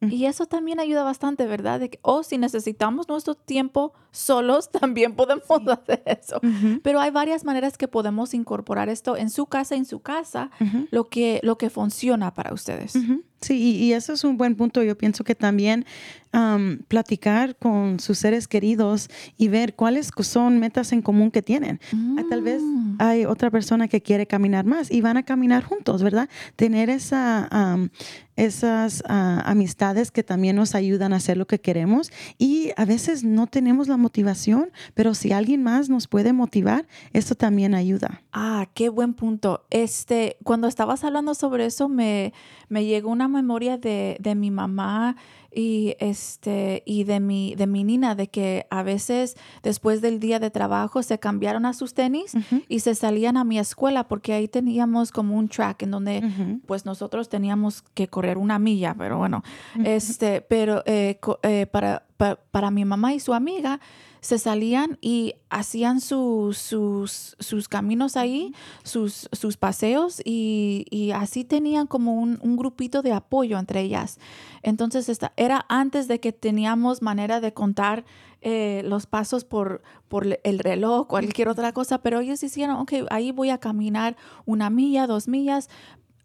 Y eso también ayuda bastante, ¿verdad? De que, o si necesitamos nuestro tiempo solos, también podemos hacer eso. Pero hay varias maneras que podemos incorporar esto en su casa, en su casa, lo que, lo que funciona para ustedes. Sí, y, y eso es un buen punto. Yo pienso que también am, platicar con sus seres queridos y ver cuáles son metas en común que tienen. Ah, Tal vez Mm. hay otra persona que quiere caminar más y van a caminar juntos, ¿verdad? Tener esa, am, esas ah, amistades que también nos ayudan a hacer lo que queremos y a veces no tenemos la motivación, pero si alguien más nos puede motivar, eso también ayuda. Ah, qué buen punto. Este, cuando estabas hablando sobre eso, me, me llegó una memoria de, de mi mamá y este y de mi de mi nina de que a veces después del día de trabajo se cambiaron a sus tenis y se salían a mi escuela porque ahí teníamos como un track en donde pues nosotros teníamos que correr una milla, pero bueno, este, pero eh, eh, para, pa- para mi mamá y su amiga se salían y hacían sus, sus, sus caminos ahí, sus, sus paseos y, y así tenían como un, un grupito de apoyo entre ellas. Entonces esta, era antes de que teníamos manera de contar eh, los pasos por, por el reloj, cualquier otra cosa, pero ellos hicieron, ok, ahí voy a caminar una milla, dos millas,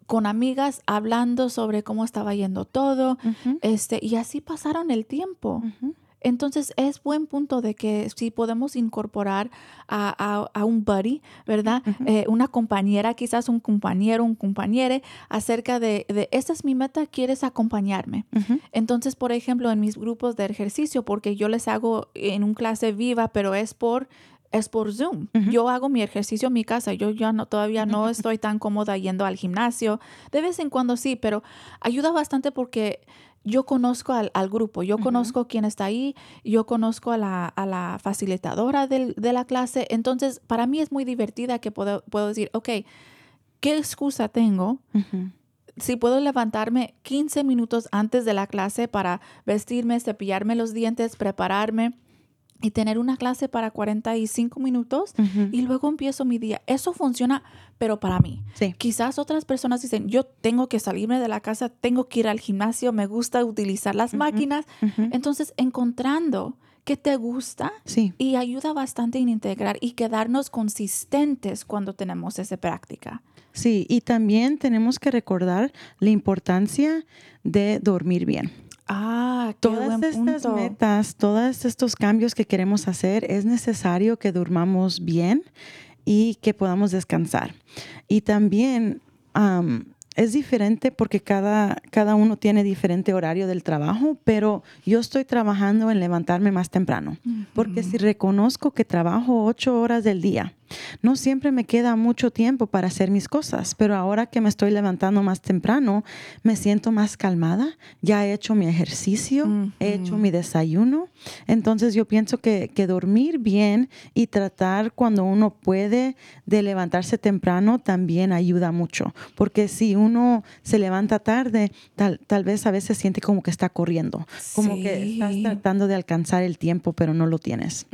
con amigas hablando sobre cómo estaba yendo todo, este, y así pasaron el tiempo. Entonces es buen punto de que si podemos incorporar a, a- a un buddy, ¿verdad? Eh, una compañera, quizás un compañero, un compañere, acerca de, de, esta es mi meta, ¿quieres acompañarme? Entonces, por ejemplo, en mis grupos de ejercicio, porque yo les hago en un clase viva, pero es por es por Zoom. Yo hago mi ejercicio en mi casa. Yo ya no todavía no estoy tan cómoda yendo al gimnasio. De vez en cuando sí, pero ayuda bastante porque yo conozco al, al grupo, yo conozco quién está ahí, yo conozco a la, a la facilitadora del- de la clase. Entonces, para mí es muy divertida que puedo, puedo decir, ok, ¿qué excusa tengo? Si puedo levantarme 15 minutos antes de la clase para vestirme, cepillarme los dientes, prepararme y tener una clase para 45 minutos Ujú. y luego empiezo mi día. Eso funciona, pero para mí. Sí. Quizás otras personas dicen, yo tengo que salirme de la casa, tengo que ir al gimnasio, me gusta utilizar las máquinas. Entonces, encontrando qué te gusta Sí. y ayuda bastante en integrar y quedarnos consistentes cuando tenemos esa práctica. Sí, y también tenemos que recordar la importancia de dormir bien. Ah, qué Todas buen estas punto. metas, todos estos cambios que queremos hacer, es necesario que durmamos bien y que podamos descansar. Y también am, es diferente porque cada, cada uno tiene diferente horario del trabajo, pero yo estoy trabajando en levantarme más temprano. Porque si reconozco que trabajo ocho horas del día no siempre me queda mucho tiempo para hacer mis cosas, pero ahora que me estoy levantando más temprano, me siento más calmada, ya he hecho mi ejercicio, he hecho mi desayuno, entonces yo pienso que, que dormir bien y tratar cuando uno puede de levantarse temprano también ayuda mucho, porque si uno se levanta tarde, tal, tal vez a veces siente como que está corriendo, como que estás tratando de alcanzar el tiempo, pero no lo tienes.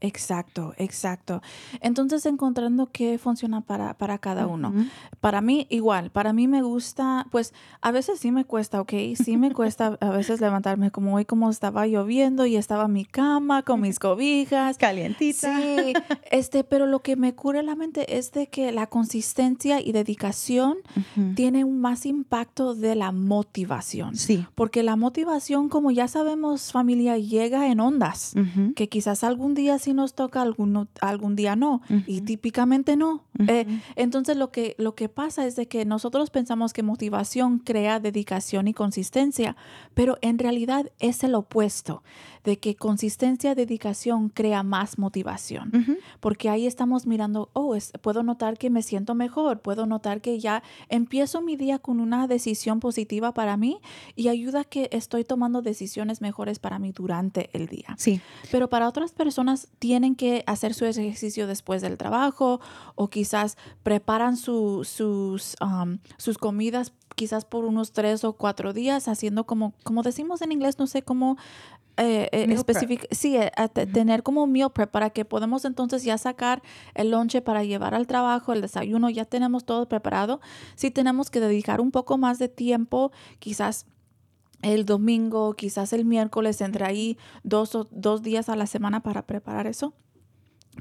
Exacto, exacto. Entonces encontrando qué funciona para, para cada uno. Para mí igual, para mí me gusta, pues a veces sí me cuesta, ¿ok? Sí me cuesta a veces levantarme como hoy como estaba lloviendo y estaba en mi cama con mis cobijas. Calientita. Sí, este, pero lo que me cura la mente es de que la consistencia y dedicación Ujú. tiene un más impacto de la motivación. Sí. Porque la motivación, como ya sabemos, familia, llega en ondas que quizás algún día sí nos toca, algún, algún día no, y típicamente no. Eh, entonces lo que, lo que pasa es de que nosotros pensamos que motivación crea dedicación y consistencia, pero en realidad es el opuesto, de que consistencia, dedicación crea más motivación porque ahí estamos mirando, oh, es- puedo notar que me siento mejor, puedo notar que ya empiezo mi día con una decisión positiva para mí y ayuda a que estoy tomando decisiones mejores para mí durante el día. Sí. Pero para otras personas tienen que hacer su ejercicio después del trabajo o quizás preparan su- sus, um, sus comidas quizás por unos tres o cuatro días haciendo como, como decimos en inglés, no sé cómo eh, eh, especific- sí, eh, a te- tener como meal prep para que podamos entonces ya sacar el lonche para llevar al trabajo, el desayuno, ya tenemos todo preparado. Sí tenemos que dedicar un poco más de tiempo, quizás el domingo, quizás el miércoles, entre ahí dos, o, dos días a la semana para preparar eso.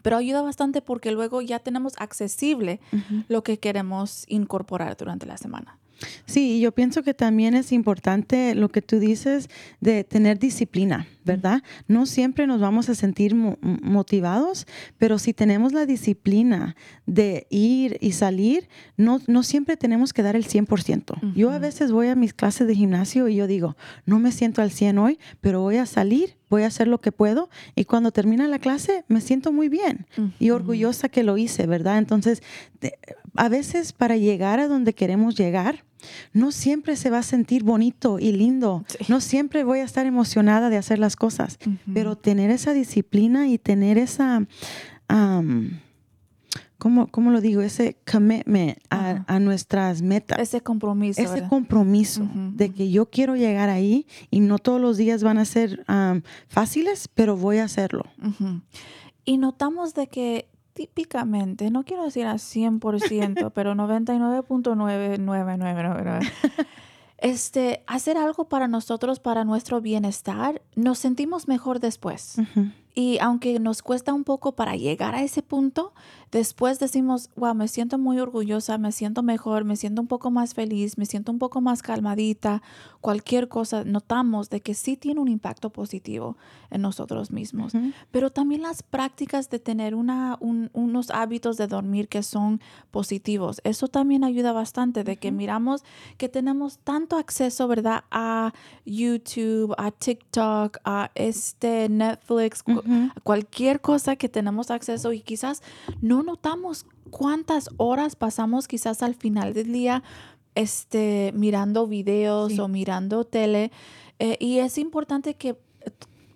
Pero ayuda bastante porque luego ya tenemos accesible lo que queremos incorporar durante la semana. Sí, yo pienso que también es importante lo que tú dices de tener disciplina, ¿verdad? No siempre nos vamos a sentir mo- motivados, pero si tenemos la disciplina de ir y salir, no, no siempre tenemos que dar el 100%. Yo a veces voy a mis clases de gimnasio y yo digo, no me siento al 100 hoy, pero voy a salir, voy a hacer lo que puedo y cuando termina la clase me siento muy bien y orgullosa que lo hice, ¿verdad? Entonces, a veces para llegar a donde queremos llegar, no siempre se va a sentir bonito y lindo. Sí. No siempre voy a estar emocionada de hacer las cosas, pero tener esa disciplina y tener esa, ¿cómo, cómo lo digo? Ese commitment a, a nuestras metas. Ese compromiso. ese ¿verdad? compromiso de que yo quiero llegar ahí y no todos los días van a ser fáciles, pero voy a hacerlo. Ujú. Y notamos de que típicamente, no quiero decir a 100%, pero 99.99999, este, hacer algo para nosotros, para nuestro bienestar, nos sentimos mejor después. Ujú. Y aunque nos cuesta un poco para llegar a ese punto, después decimos, wow, me siento muy orgullosa, me siento mejor, me siento un poco más feliz, me siento un poco más calmadita, cualquier cosa, notamos de que sí tiene un impacto positivo en nosotros mismos. Pero también las prácticas de tener una, un- unos hábitos de dormir que son positivos, eso también ayuda bastante, de que miramos que tenemos tanto acceso, ¿verdad? A YouTube, a TikTok, a este Netflix. Cualquier cosa que tenemos acceso y quizás no notamos cuántas horas pasamos quizás al final del día este, mirando videos Sí. o mirando tele. Eh, y es importante que eh,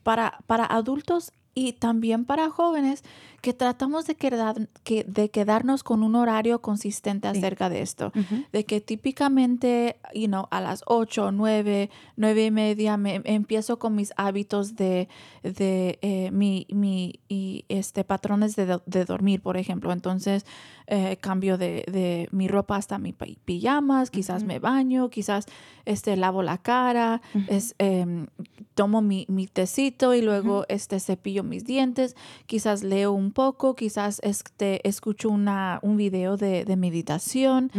para, para adultos y también para jóvenes que tratamos de, quedar, que, de quedarnos con un horario consistente Sí. acerca de esto. De que típicamente, you know, a las 8, 9, 9 y media me empiezo con mis hábitos de, de eh, mi, mi y, este, patrones de, de dormir, por ejemplo. Entonces, eh, cambio de, de mi ropa hasta mi pi- pijamas, quizás me baño, quizás este, lavo la cara, es, em, tomo mi, mi tecito y luego este, cepillo mis dientes, quizás leo un poco, quizás este, escucho una, un video de, de meditación.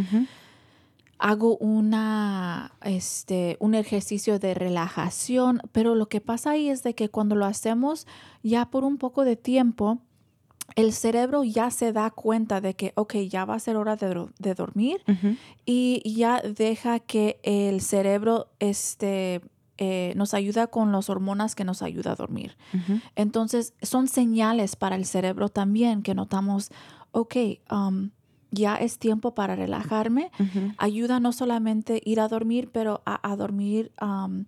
Hago una, este, un ejercicio de relajación, pero lo que pasa ahí es de que cuando lo hacemos ya por un poco de tiempo, el cerebro ya se da cuenta de que, ok, ya va a ser hora de, de dormir y ya deja que el cerebro este, eh, nos ayuda con las hormonas que nos ayuda a dormir. Entonces, son señales para el cerebro también que notamos, ok, um, ya es tiempo para relajarme, ayuda no solamente ir a dormir, pero a, a dormir um,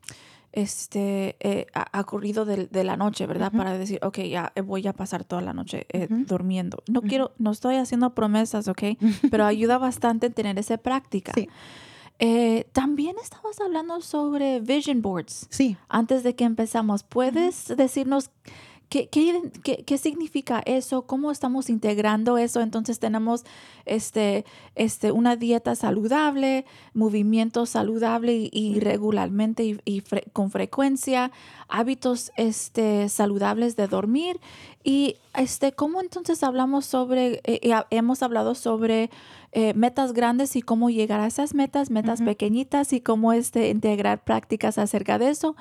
este, eh, a, a corrido de, de la noche, ¿verdad? Para decir, ok, ya eh, voy a pasar toda la noche eh, durmiendo. No quiero, no estoy haciendo promesas, ok, pero ayuda bastante tener esa práctica. Sí. Eh, también estabas hablando sobre vision boards. Sí. Antes de que empezamos, ¿puedes decirnos qué, qué, qué- qué significa eso? ¿Cómo estamos integrando eso? Entonces tenemos este, este, una dieta saludable, movimiento saludable y, y regularmente y, y fre- con frecuencia, hábitos este, saludables de dormir y este, ¿cómo entonces hablamos sobre, eh, eh, hemos hablado sobre eh, metas grandes y cómo llegar a esas metas, metas pequeñitas y cómo este, integrar prácticas acerca de eso.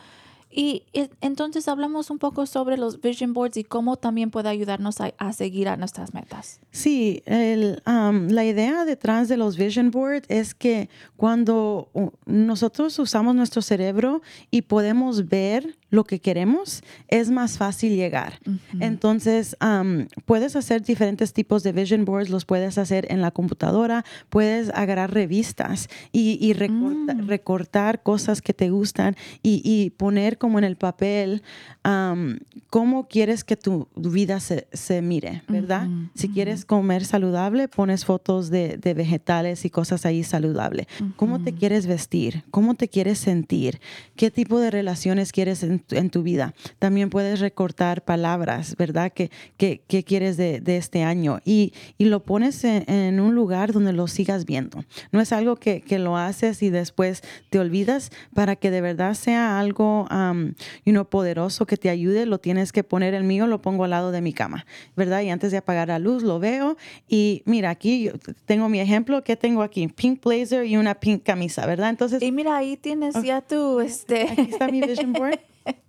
Y eh, entonces hablamos un poco sobre los vision boards y cómo también puede ayudarnos a, a seguir a nuestras metas. Sí, el, la idea detrás de los vision board es que cuando nosotros usamos nuestro cerebro y podemos ver lo que queremos, es más fácil llegar. Entonces, am, puedes hacer diferentes tipos de vision boards, los puedes hacer en la computadora, puedes agarrar revistas y, y recorta- recortar cosas que te gustan y, y poner como en el papel am, cómo quieres que tu vida se, se mire, ¿verdad? Si quieres comer saludable, pones fotos de, de vegetales y cosas ahí saludables. ¿Cómo te quieres vestir? ¿Cómo te quieres sentir? ¿Qué tipo de relaciones quieres en, tu- en tu vida? También puedes recortar palabras, ¿verdad? ¿Qué, qué, qué quieres de, de este año? Y, y lo pones en, en un lugar donde lo sigas viendo. No es algo que, que lo haces y después te olvidas para que de verdad sea algo um, you know, poderoso que te ayude. Lo tienes que poner el mío, lo pongo al lado de mi cama, ¿verdad? Y antes de apagar la luz lo veo y mira, aquí yo tengo mi ejemplo. ¿Qué tengo aquí? Pink blazer y una pink camisa, ¿verdad? Entonces, Y mira, ahí tienes ya tu, este, aquí está mi vision board.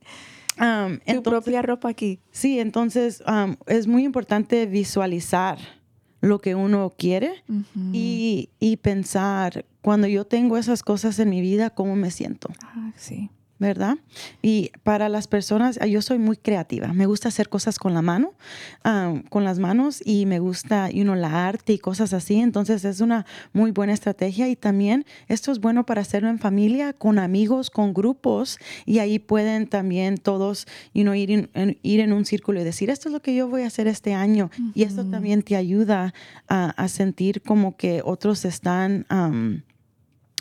Um, tu entonces- propia ropa aquí. Sí, entonces um, es muy importante visualizar lo que uno quiere y, y pensar, cuando yo tengo esas cosas en mi vida, ¿cómo me siento? Ah, sí. ¿Verdad? Y para las personas, ah, yo soy muy creativa. Me gusta hacer cosas con la mano, ah, con las manos y me gusta, you know, la arte y cosas así. Entonces es una muy buena estrategia y también esto es bueno para hacerlo en familia, con amigos, con grupos y ahí pueden también todos, you know, ir, en, en- ir en un círculo y decir, esto es lo que yo voy a hacer este año. Y esto también te ayuda a, a sentir como que otros están...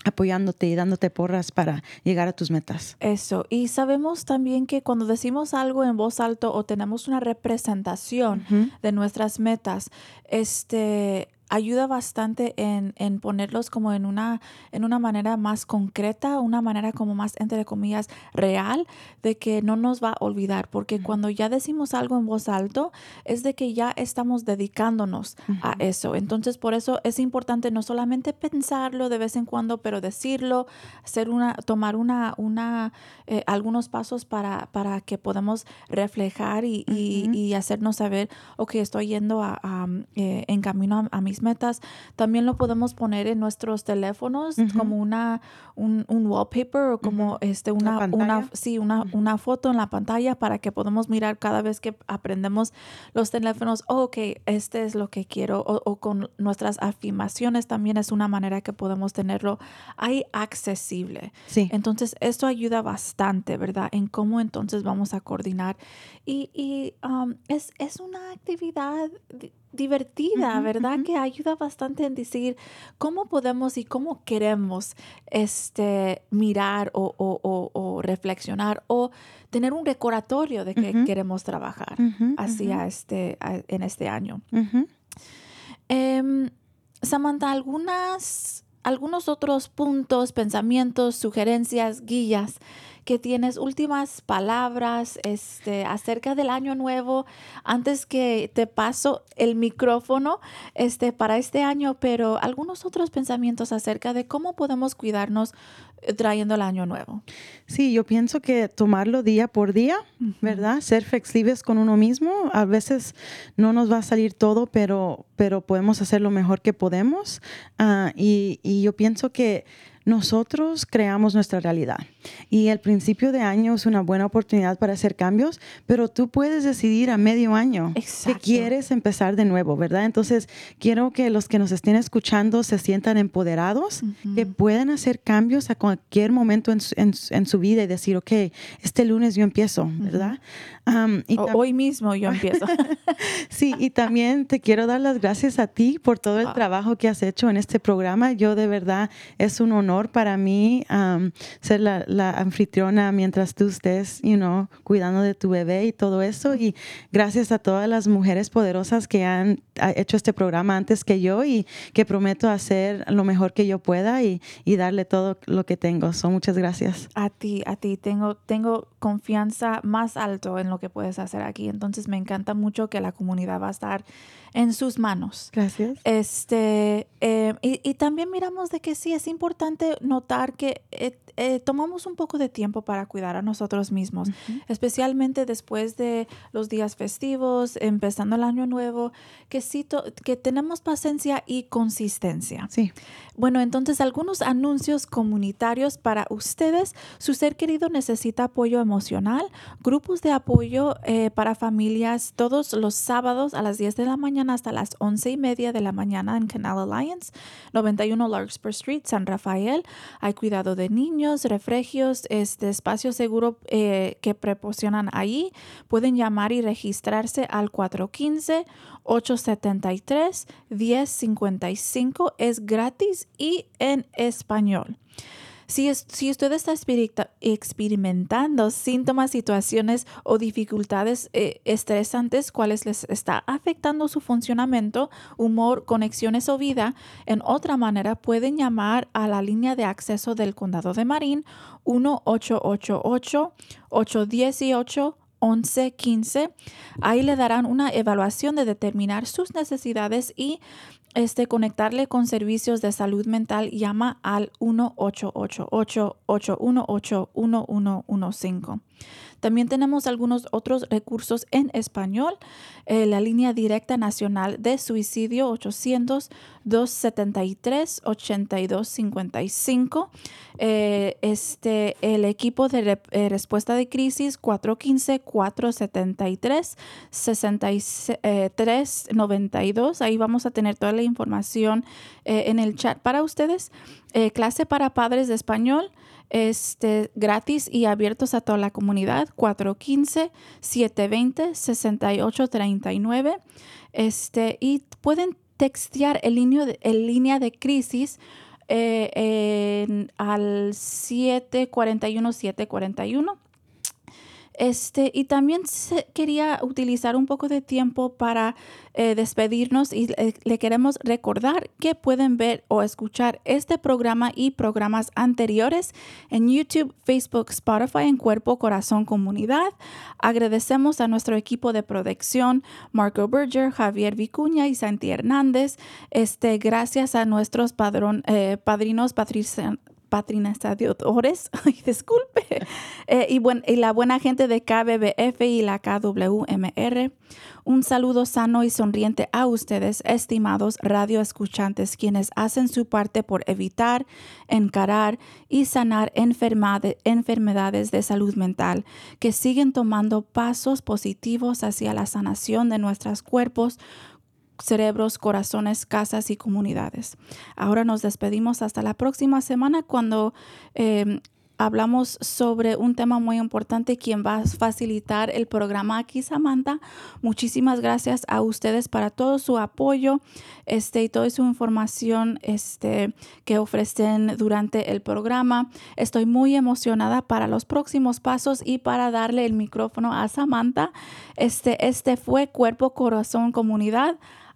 apoyándote y dándote porras para llegar a tus metas. Eso. Y sabemos también que cuando decimos algo en voz alto o tenemos una representación de nuestras metas, este ayuda bastante en, en ponerlos como en una, en una manera más concreta, una manera como más, entre comillas, real, de que no nos va a olvidar, porque cuando ya decimos algo en voz alto, es de que ya estamos dedicándonos a eso. Entonces, por eso es importante no solamente pensarlo de vez en cuando, pero decirlo, hacer una, tomar una, una, eh, algunos pasos para, para que podamos reflejar y, y- y hacernos saber, ok, estoy yendo a, a, eh, en camino a, a mis metas. También lo podemos poner en nuestros teléfonos como una, un, un wallpaper o como este, Una una, pantalla. una, sí, una, una foto en la pantalla para que podamos mirar cada vez que aprendemos los teléfonos, oh, ok, este es lo que quiero, o, o con nuestras afirmaciones también es una manera que podemos tenerlo ahí accesible. Sí. Entonces, esto ayuda bastante, ¿verdad? En cómo entonces vamos a coordinar. Y, y, um, es, es una actividad divertida, ¿verdad? Que ayuda bastante en decir cómo podemos y cómo queremos este, mirar o, o- o- o reflexionar o tener un recordatorio de que queremos trabajar hacia este, a- en este año. Em, Samantha, algunas, algunos otros puntos, pensamientos, sugerencias, guías que tienes, últimas palabras este, acerca del año nuevo, antes que te paso el micrófono este, para este año, pero algunos otros pensamientos acerca de cómo podemos cuidarnos eh, trayendo el año nuevo. Sí, yo pienso que tomarlo día por día, ¿verdad? Ser flexibles con uno mismo. A veces no nos va a salir todo, pero, pero podemos hacer lo mejor que podemos. Ah, y, y yo pienso que nosotros creamos nuestra realidad y el principio de año es una buena oportunidad para hacer cambios, pero tú puedes decidir a medio año que quieres empezar de nuevo, ¿verdad? Entonces, quiero que los que nos estén escuchando se sientan empoderados, que pueden hacer cambios a cualquier momento en su, en, su, vida y decir, ok, este lunes yo empiezo, ¿verdad? y hoy mismo yo empiezo. sí, y también te quiero dar las gracias a ti por todo el ah. trabajo que has hecho en este programa. Yo de verdad es un honor para mí ser la, la, anfitriona mientras tú estés, you know, cuidando de tu bebé y todo eso. Y gracias a todas las mujeres poderosas que han hecho este programa antes que yo y que prometo hacer lo mejor que yo pueda y, y darle todo lo que tengo. So, muchas gracias. A ti, a ti. Tengo, tengo confianza más alto en lo que puedes hacer aquí. Entonces me encanta mucho que la comunidad va a estar en sus manos. Gracias. Este, eh, y, también miramos de que sí, es importante notar que eh, eh, tomamos un poco de tiempo para cuidar a nosotros mismos, especialmente después de los días festivos, empezando el año nuevo, que sí, que tenemos paciencia y consistencia. Sí. Bueno, entonces algunos anuncios comunitarios para ustedes. Su ser querido necesita apoyo emocional, grupos de apoyo para familias todos los sábados a las 10 de la mañana hasta las once y media de la mañana en Canal Alliance, 91 Larkspur Street, San Rafael. Hay cuidado de niños, refrigios, este espacio seguro eh, que proporcionan ahí. Pueden llamar y registrarse al 415 873 1055. Es gratis y en español. Si, usted está experimentando síntomas, situaciones o dificultades eh, estresantes, cuales les está afectando su funcionamiento, humor, conexiones o vida, en otra manera pueden llamar a la línea de acceso del condado de Marín 1888 818 1115. Ahí le darán una evaluación de determinar sus necesidades y este, conectarle con servicios de salud mental, llama al 1-888-818-1115. También tenemos algunos otros recursos en español. Eh, la línea directa nacional de suicidio 800-273-8255. Eh, este, el equipo de eh, respuesta de crisis 415-473-6392. Ahí vamos a tener toda la información en el chat para ustedes. clase para padres de español este, gratis y abiertos a toda la comunidad, 415-720-6839. Este, y pueden textear el, el línea de crisis eh, al 741-741. Este, y también quería utilizar un poco de tiempo para eh, despedirnos y le, queremos recordar que pueden ver o escuchar este programa y programas anteriores en YouTube, Facebook, Spotify en Cuerpo, Corazón, Comunidad. Agradecemos a nuestro equipo de producción, Marco Berger, Javier Vicuña y Santi Hernández. Este, gracias a nuestros eh, padrinos Patricia, Patrina Ores, ay, disculpe, eh, y, y la buena gente de KBBF y la KWMR. Un saludo sano y sonriente a ustedes, estimados radioescuchantes, quienes hacen su parte por evitar, encarar y sanar enfermedades de salud mental, que siguen tomando pasos positivos hacia la sanación de nuestros cuerpos cerebros, corazones, casas y comunidades. Ahora nos despedimos hasta la próxima semana cuando em, hablamos sobre un tema muy importante, quien va a facilitar el programa aquí, Samantha. Muchísimas gracias a ustedes para todo su apoyo este, y toda su información este, que ofrecen durante el programa. Estoy muy emocionada para los próximos pasos y para darle el micrófono a Samantha. Este, este fue Cuerpo, Corazón, Comunidad.